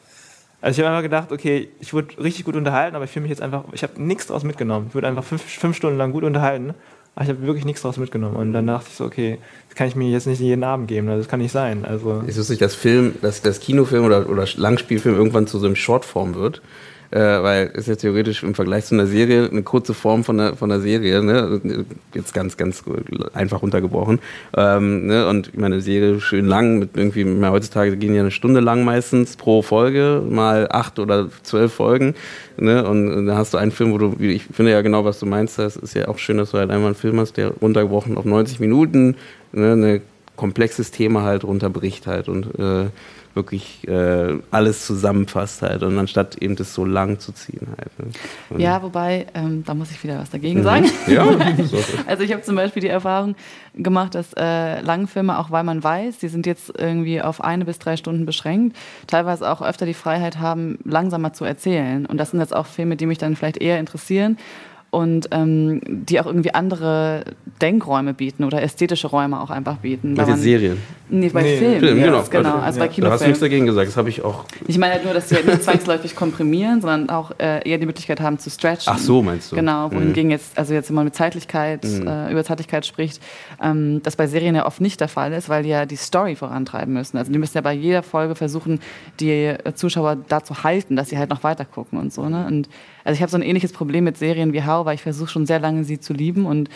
Also ich habe einfach gedacht, okay, ich wurde richtig gut unterhalten, aber ich fühle mich jetzt einfach, ich habe nichts daraus mitgenommen. Ich wurde einfach fünf, fünf Stunden lang gut unterhalten, aber ich habe wirklich nichts daraus mitgenommen. Und dann dachte ich so, okay, das kann ich mir jetzt nicht jeden Abend geben, das kann nicht sein. Also ist lustig, dass Film, dass das Kinofilm oder, oder Langspielfilm irgendwann zu so einem Shortform wird äh, weil es ja theoretisch im Vergleich zu einer Serie eine kurze Form von einer, von einer Serie, ne? jetzt ganz, ganz einfach runtergebrochen. Ähm, ne? Und ich meine, eine Serie schön lang, mit irgendwie, mehr heutzutage gehen ja eine Stunde lang meistens pro Folge, mal acht oder zwölf Folgen. Ne? Und, und da hast du einen Film, wo du, ich finde ja genau, was du meinst, das ist ja auch schön, dass du halt einmal einen Film hast, der runtergebrochen auf 90 Minuten, ne? ein komplexes Thema halt runterbricht halt und äh, wirklich äh, alles zusammenfasst halt und anstatt eben das so lang zu ziehen halt. Ne? Ja, wobei, ähm, da muss ich wieder was dagegen mhm. sagen. Ja. also ich habe zum Beispiel die Erfahrung gemacht, dass äh, Langfilme, auch weil man weiß, die sind jetzt irgendwie auf eine bis drei Stunden beschränkt, teilweise auch öfter die Freiheit haben, langsamer zu erzählen. Und das sind jetzt auch Filme, die mich dann vielleicht eher interessieren und ähm, die auch irgendwie andere Denkräume bieten oder ästhetische Räume auch einfach bieten. Bei den Serien. Nee, bei Nee. Filmen. Film, ja, genau. genau. Also bei Da hast du nichts Kinofilmen. dagegen gesagt, das habe ich auch. Ich meine halt nur, dass sie halt nicht zwangsläufig komprimieren, sondern auch äh, eher die Möglichkeit haben zu stretchen. Ach so, meinst du? Genau, Mhm. wohingegen jetzt, also jetzt wenn man mit Zeitlichkeit, äh, über Zeitlichkeit spricht, ähm, das bei Serien ja oft nicht der Fall ist, weil die ja die Story vorantreiben müssen. Also die müssen ja bei jeder Folge versuchen, die äh, Zuschauer dazu halten, dass sie halt noch weiter gucken und so. Ne? Und also ich habe so ein ähnliches Problem mit Serien wie How, weil ich versuche schon sehr lange sie zu lieben und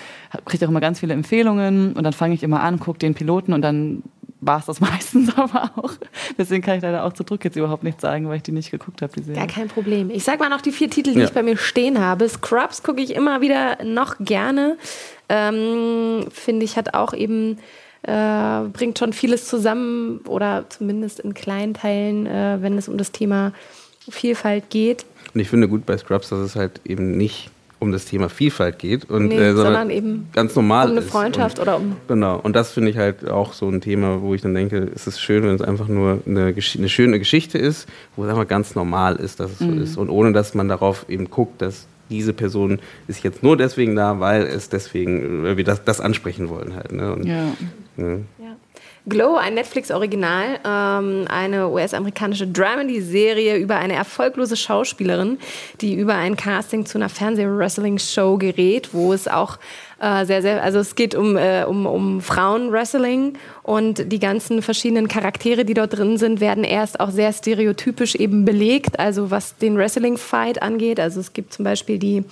kriege auch immer ganz viele Empfehlungen und dann fange ich immer an, gucke den Piloten und dann war es das meistens aber auch. Deswegen kann ich leider auch zu Druck jetzt überhaupt nichts sagen, weil ich die nicht geguckt habe, die Serie. Gar kein Problem. Ich sag mal noch die vier Titel, die Ja. ich bei mir stehen habe. Scrubs gucke ich immer wieder noch gerne. Ähm, Finde ich, hat auch eben, äh, bringt schon vieles zusammen oder zumindest in kleinen Teilen, äh, wenn es um das Thema Vielfalt geht. Und ich finde gut bei Scrubs, dass es halt eben nicht um das Thema Vielfalt geht, und, Nee, äh, sondern eben ganz normal um eine. Freundschaft und, oder um. Genau, und das finde ich halt auch so ein Thema, wo ich dann denke, es ist schön, wenn es einfach nur eine, eine schöne Geschichte ist, wo es einfach ganz normal ist, dass es so ist. Und ohne, dass man darauf eben guckt, dass diese Person ist jetzt nur deswegen da, weil es deswegen, weil wir das, das ansprechen wollen halt. Ne? Und, Ja. ja. Glow, ein Netflix-Original, ähm, eine US-amerikanische Dramedy-Serie über eine erfolglose Schauspielerin, die über ein Casting zu einer Fernseh-Wrestling-Show gerät, wo es auch äh, sehr, sehr, also es geht um, äh, um, um Frauen-Wrestling und die ganzen verschiedenen Charaktere, die dort drin sind, werden erst auch sehr stereotypisch eben belegt, also was den Wrestling-Fight angeht. Also es gibt zum Beispiel die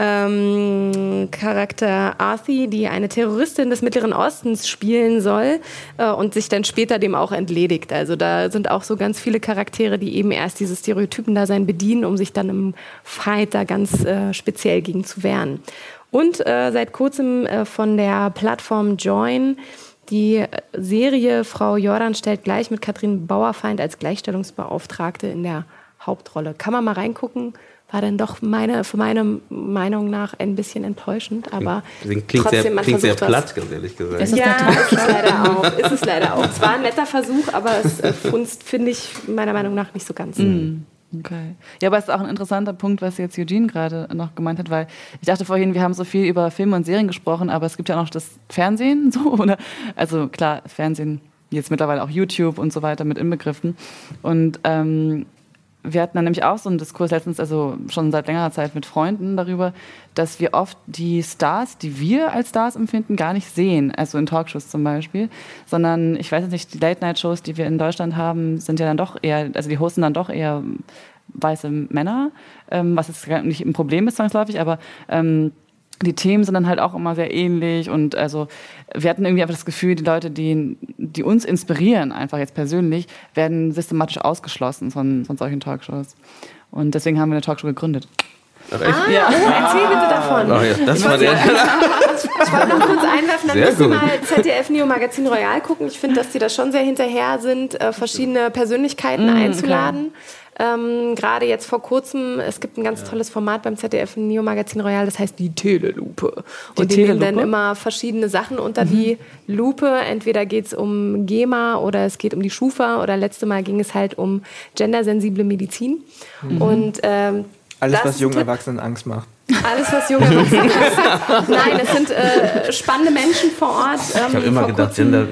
ähm, Charakter Arthi, die eine Terroristin des Mittleren Ostens spielen soll äh, und sich dann später dem auch entledigt. Also da sind auch so ganz viele Charaktere, die eben erst dieses Stereotypen-Dasein bedienen, um sich dann im Fight da ganz äh, speziell gegen zu wehren. Und äh, seit kurzem äh, von der Plattform Join die Serie Frau Jordan stellt gleich mit Katrin Bauerfeind als Gleichstellungsbeauftragte in der Hauptrolle. Kann man mal reingucken? War dann doch meine, für meine Meinung nach ein bisschen enttäuschend, aber Deswegen klingt trotzdem, sehr, man klingt sehr was. platt, ganz ehrlich gesagt. Ist das Ja, ist es leider auch. Ist es leider auch. Es war ein netter Versuch, aber es äh, funzt, finde ich, meiner Meinung nach nicht so ganz. Okay. Ja, aber es ist auch ein interessanter Punkt, was jetzt Eugene gerade noch gemeint hat, weil ich dachte vorhin, wir haben so viel über Filme und Serien gesprochen, aber es gibt ja auch noch das Fernsehen, so, oder? Also klar, Fernsehen, jetzt mittlerweile auch YouTube und so weiter mit inbegriffen. Und ähm, wir hatten dann nämlich auch so einen Diskurs letztens, also schon seit längerer Zeit mit Freunden darüber, dass wir oft die Stars, die wir als Stars empfinden, gar nicht sehen. Also in Talkshows zum Beispiel. Sondern, ich weiß jetzt nicht, die Late-Night-Shows, die wir in Deutschland haben, sind ja dann doch eher, also die hosten dann doch eher weiße Männer, ähm, was jetzt nicht ein Problem ist zwangsläufig, aber ähm, die Themen sind dann halt auch immer sehr ähnlich und also wir hatten irgendwie einfach das Gefühl, die Leute, die, die uns inspirieren, einfach jetzt persönlich, werden systematisch ausgeschlossen von, von solchen Talkshows. Und deswegen haben wir eine Talkshow gegründet. Ach, echt? Ah, oh, erzähl bitte davon. Ach ja, das war der. Ich wollte noch kurz einwerfen, dann Sehr müsst ihr mal ZDF Neo Magazin Royal gucken. Ich finde, dass die da schon sehr hinterher sind, äh, verschiedene Persönlichkeiten einzuladen. Ähm, Gerade jetzt vor kurzem, es gibt ein ganz tolles Format beim ZDF Neo Magazin Royal, das heißt die Telelupe. Die Und die nehmen dann Telelupe? immer verschiedene Sachen unter die Lupe. Entweder geht es um GEMA oder es geht um die Schufa oder letzte Mal ging es halt um gendersensible Medizin. Und ähm, Alles, das was jungen. Erwachsenen Angst macht. Alles, was junge Erwachsene ist. Nein, es sind äh, spannende Menschen vor Ort. Ähm, Ich habe immer gedacht, Gender.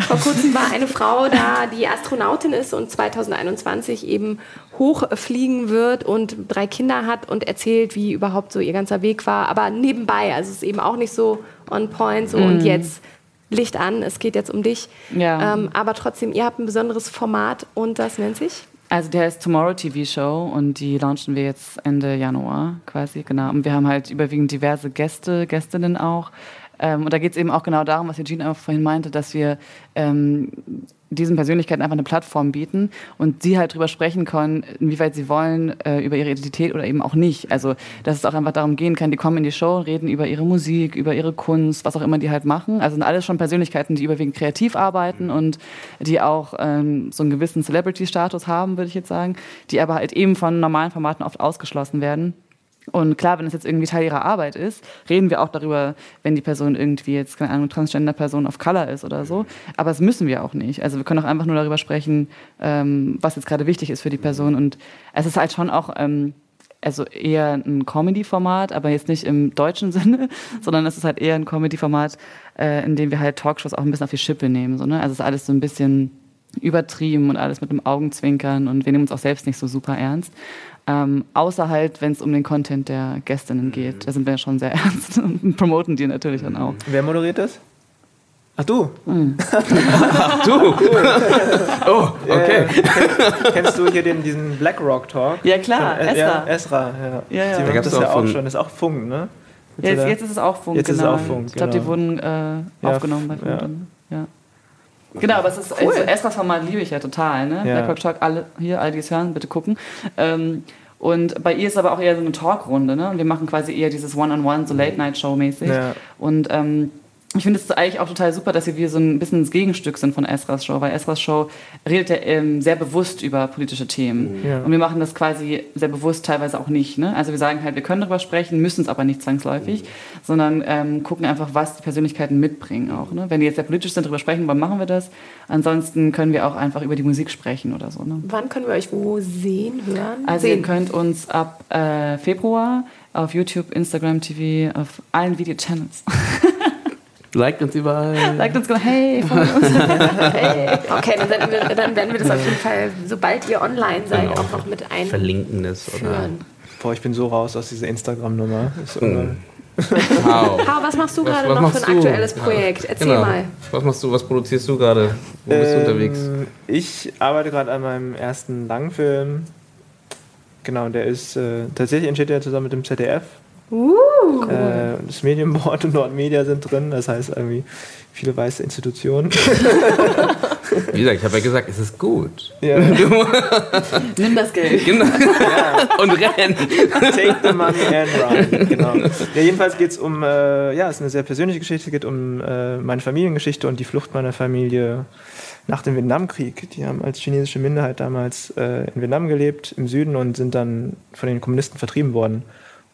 Vor kurzem war eine Frau da, die Astronautin ist und 2021 eben hochfliegen wird und drei Kinder hat und erzählt, wie überhaupt so ihr ganzer Weg war. Aber nebenbei, also es ist eben auch nicht so on point so und jetzt Licht an, es geht jetzt um dich. Ja. Ähm, aber trotzdem, ihr habt ein besonderes Format und das nennt sich? Also der ist Tomorrow TV Show und die launchen wir jetzt Ende Januar quasi, genau. Und wir haben halt überwiegend diverse Gäste, Gästinnen auch. Ähm, und da geht es eben auch genau darum, was Eugene auch vorhin meinte, dass wir ähm, diesen Persönlichkeiten einfach eine Plattform bieten und sie halt drüber sprechen können, inwieweit sie wollen, äh, über ihre Identität oder eben auch nicht. Also, dass es auch einfach darum gehen kann, die kommen in die Show, reden über ihre Musik, über ihre Kunst, was auch immer die halt machen. Also sind alles schon Persönlichkeiten, die überwiegend kreativ arbeiten und die auch ähm, so einen gewissen Celebrity-Status haben, würde ich jetzt sagen, die aber halt eben von normalen Formaten oft ausgeschlossen werden. Und klar, wenn es jetzt irgendwie Teil ihrer Arbeit ist, reden wir auch darüber, wenn die Person irgendwie jetzt, keine Ahnung, Transgender-Person of Color ist oder so. Aber das müssen wir auch nicht. Also wir können auch einfach nur darüber sprechen, ähm, was jetzt gerade wichtig ist für die Person. Und es ist halt schon auch, ähm, also eher ein Comedy-Format, aber jetzt nicht im deutschen Sinne, sondern es ist halt eher ein Comedy-Format, äh, in dem wir halt Talkshows auch ein bisschen auf die Schippe nehmen. So, ne? Also es ist alles so ein bisschen übertrieben und alles mit dem Augenzwinkern und wir nehmen uns auch selbst nicht so super ernst. Ähm, außer halt, wenn es um den Content der Gästinnen geht. Da sind wir schon sehr ernst und promoten die natürlich dann auch. Wer moderiert das? Ach du? Ach du? oh, okay. Äh, kennst du hier den, diesen Blackrock Talk? Ja klar, äh, Esra. Ja, Esra, ja. Ja, ja. Sie Da macht gab's das ja auch schon. Das ist auch Funk, ne? Ja, jetzt, jetzt ist es auch Funk, Jetzt ist es genau. auch Funk, ich glaube, die genau. wurden äh, Ja, aufgenommen bei Funk. ja. Genau, aber es ist also Esras Format liebe ich ja total. Ne? Ja. Black Rock Talk, alle hier, alle, die es hören, bitte gucken. Ähm, und bei ihr ist aber auch eher so eine Talkrunde. Ne? Und wir machen quasi eher dieses One-on-One, so Late-Night-Show-mäßig. Ja. Und ähm, ich finde es eigentlich auch total super, dass wir wie so ein bisschen das Gegenstück sind von Esras Show, weil Esras Show redet ja ähm, sehr bewusst über politische Themen. Ja. Und wir machen das quasi sehr bewusst teilweise auch nicht. Ne? Also wir sagen halt, wir können darüber sprechen, müssen es aber nicht zwangsläufig, sondern ähm, gucken einfach, was die Persönlichkeiten mitbringen auch. Ne? Wenn die jetzt sehr politisch sind, darüber sprechen wollen, machen wir das. Ansonsten können wir auch einfach über die Musik sprechen oder so. Ne? Wann können wir euch wo sehen, hören? Also sehen. ihr könnt uns ab äh, Februar auf YouTube, Instagram TV, auf allen Video-Channels. Liked uns überall. Sagt uns, hey, folgt uns. Hey. Okay, dann, senden wir, dann werden wir das auf jeden Fall, sobald ihr online seid, Genau. auch noch mit einführen. Verlinken das oder. Boah, ich bin so raus aus dieser Instagram-Nummer. Hm. Wow. Was machst du gerade noch für ein du? aktuelles Ja. Projekt? Erzähl Genau. mal. Was machst du, was produzierst du gerade? Wo bist du Ähm, unterwegs? Ich arbeite gerade an meinem ersten Langfilm. Genau, der ist äh, tatsächlich entsteht der zusammen mit dem ZDF. Uh, Äh, das Medienboard und Nordmedia sind drin, das heißt irgendwie viele weiße Institutionen. Wie gesagt, ich habe ja gesagt, es ist gut. ja, Nimm das Geld. Genau. Und rennen. take the money and run. Genau. Ja, jedenfalls geht es um, äh, ja, es ist eine sehr persönliche Geschichte, geht um äh, meine Familiengeschichte und die Flucht meiner Familie nach dem Vietnamkrieg. Die haben als chinesische Minderheit damals äh, in Vietnam gelebt, im Süden und sind dann von den Kommunisten vertrieben worden.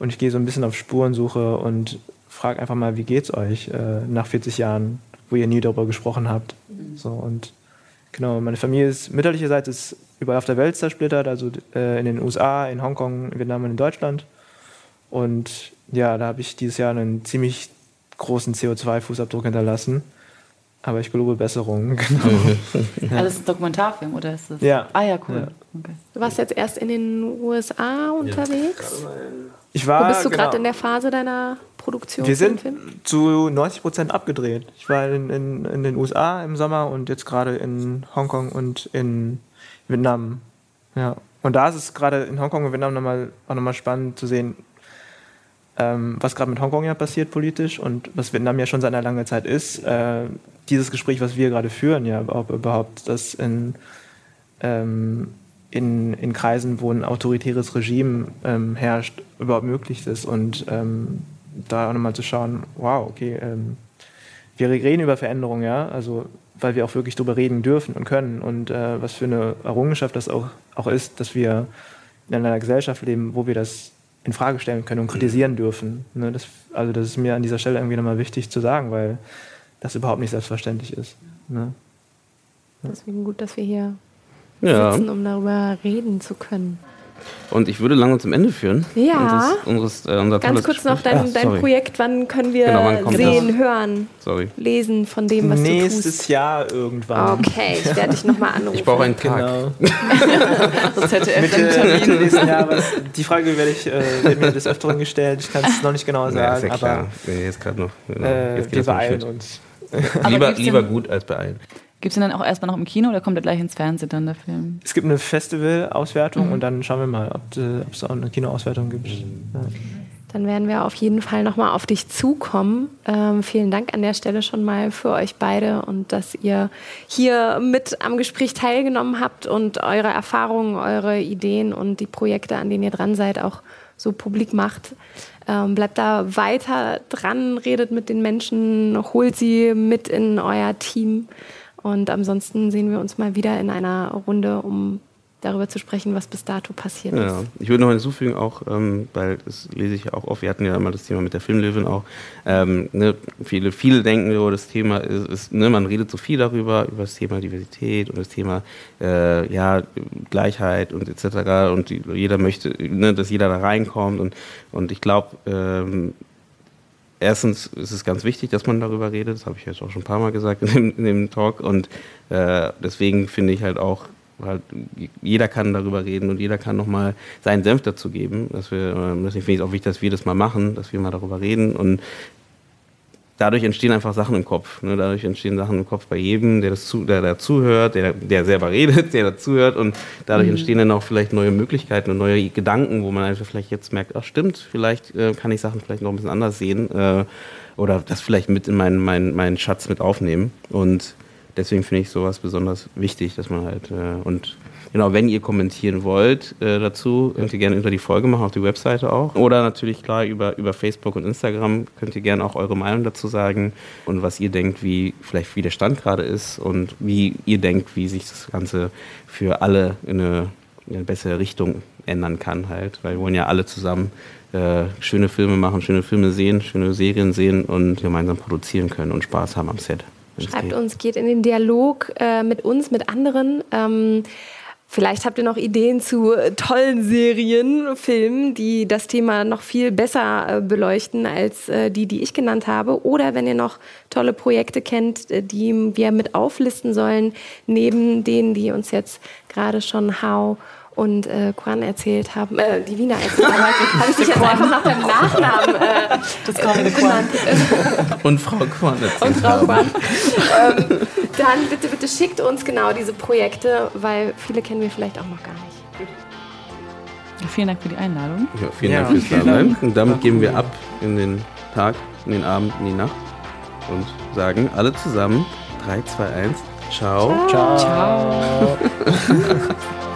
Und ich gehe so ein bisschen auf Spurensuche und frage einfach mal, wie geht's euch äh, nach 40 Jahren, wo ihr nie darüber gesprochen habt. So und genau, meine Familie ist mütterlicherseits ist überall auf der Welt zersplittert, also äh, in den USA, in Hongkong, in Vietnam und in Deutschland. Und ja, da habe ich dieses Jahr einen ziemlich großen CO2-Fußabdruck hinterlassen. Aber ich gelobe Besserung. Genau. Also das ist ein Dokumentarfilm oder ist das? Ja. Ah ja, cool. Okay. du warst jetzt erst in den USA unterwegs. Ich war, Wo bist du genau, gerade in der Phase deiner Produktion? Wir sind zu 90 Prozent abgedreht. Ich war in, in, in den USA im Sommer und jetzt gerade in Hongkong und in Vietnam. Ja. Und da ist es gerade in Hongkong und Vietnam nochmal, auch nochmal spannend zu sehen, ähm, was gerade mit Hongkong ja passiert politisch und was Vietnam ja schon seit einer langen Zeit ist. Äh, dieses Gespräch, was wir gerade führen, ja, ob überhaupt das in, ähm, in, in Kreisen, wo ein autoritäres Regime ähm, herrscht, überhaupt möglich ist. Und ähm, da auch nochmal zu schauen, wow, okay, ähm, wir reden über Veränderungen, ja, also weil wir auch wirklich darüber reden dürfen und können und äh, was für eine Errungenschaft das auch, auch ist, dass wir in einer Gesellschaft leben, wo wir das in Frage stellen können und kritisieren dürfen. Ne, das, also das ist mir an dieser Stelle irgendwie nochmal wichtig zu sagen, weil das überhaupt nicht selbstverständlich ist. Ne? Deswegen gut, dass wir hier Ja. sitzen, um darüber reden zu können. Und ich würde langsam zum Ende führen. Ja. Unseres, unseres, äh, unser Ganz kurz noch Gespräch. dein, Ah, dein. Projekt. Wann können wir Genau, sehen, das? hören, Sorry. lesen von dem, was du Nächstes tust? Jahr irgendwann. Okay, ich werde dich nochmal anrufen. Ich brauche einen Tag. Genau. Das ZDF Mitte, dann Mitte nächsten Jahres. Die Frage werde ich, äh, wird mir des Öfteren gestellt. Ich kann es noch nicht genau Ja, ist sagen, ja klar. aber Nee, jetzt gerade noch. Genau. äh, wir noch beeilen uns. Lieber, lieber gut als beeilen. Gibt es den dann auch erstmal noch im Kino oder kommt der gleich ins Fernsehen dann, der Film? Es gibt eine Festival-Auswertung Mhm. und dann schauen wir mal, ob äh, ob es auch eine Kinoauswertung gibt. Ja. Dann werden wir auf jeden Fall nochmal auf dich zukommen. Ähm, vielen Dank an der Stelle schon mal für euch beide und dass ihr hier mit am Gespräch teilgenommen habt und eure Erfahrungen, eure Ideen und die Projekte, an denen ihr dran seid, auch so publik macht. Ähm, bleibt da weiter dran, redet mit den Menschen, holt sie mit in euer Team. Und ansonsten sehen wir uns mal wieder in einer Runde, um darüber zu sprechen, was bis dato passiert Ja, ist. ich würde noch hinzufügen, auch, ähm, weil das lese ich ja auch oft, wir hatten ja immer das Thema mit der Filmlöwin auch, ähm, ne, viele, viele denken, oh, das Thema ist, ist ne, man redet so viel darüber, über das Thema Diversität und das Thema äh, ja, Gleichheit und etc. und die, jeder möchte, ne, dass jeder da reinkommt und, und ich glaube, ähm, erstens ist es ganz wichtig, dass man darüber redet, das habe ich jetzt auch schon ein paar Mal gesagt in dem, in dem Talk und äh, deswegen finde ich halt auch, halt, jeder kann darüber reden und jeder kann nochmal seinen Senf dazu geben. Dass wir, ähm, deswegen finde ich es auch wichtig, dass wir das mal machen, dass wir mal darüber reden und dadurch entstehen einfach Sachen im Kopf. Ne? Dadurch entstehen Sachen im Kopf bei jedem, der das zu, der, der zuhört, der, der selber redet, der dazuhört und dadurch Mhm. entstehen dann auch vielleicht neue Möglichkeiten und neue Gedanken, wo man einfach vielleicht jetzt merkt, ach stimmt, vielleicht äh, kann ich Sachen vielleicht noch ein bisschen anders sehen äh, oder das vielleicht mit in meinen, meinen, meinen Schatz mit aufnehmen und deswegen finde ich sowas besonders wichtig, dass man halt äh, und Genau, wenn ihr kommentieren wollt äh, dazu, könnt ihr gerne unter die Folge machen, auf die Webseite auch. Oder natürlich klar über, über Facebook und Instagram könnt ihr gerne auch eure Meinung dazu sagen und was ihr denkt, wie vielleicht wie der Stand gerade ist und wie ihr denkt, wie sich das Ganze für alle in eine, in eine bessere Richtung ändern kann halt. Weil wir wollen ja alle zusammen äh, schöne Filme machen, schöne Filme sehen, schöne Serien sehen und gemeinsam produzieren können und Spaß haben am Set. Schreibt geht. uns, geht in den Dialog äh, mit uns, mit anderen. Ähm, vielleicht habt ihr noch Ideen zu äh, tollen Serien, Filmen, die das Thema noch viel besser äh, beleuchten als äh, die, die ich genannt habe. Oder wenn ihr noch tolle Projekte kennt, die wir mit auflisten sollen, neben denen, die uns jetzt gerade schon How und äh, Quan erzählt haben, äh, die Wiener erzählt haben, habe ich dich jetzt einfach nach deinem Nachnamen äh, Das kommt eine benannt. Und Frau Korn Und Frau Quan. ähm, dann bitte, bitte schickt uns genau diese Projekte, weil viele kennen wir vielleicht auch noch gar nicht. Ja, vielen Dank für die Einladung. Ja, vielen Ja, Dank fürs Dasein. Und damit gehen wir ab in den Tag, in den Abend, in die Nacht und sagen alle zusammen 3, 2, 1, ciao. Ciao. Ciao.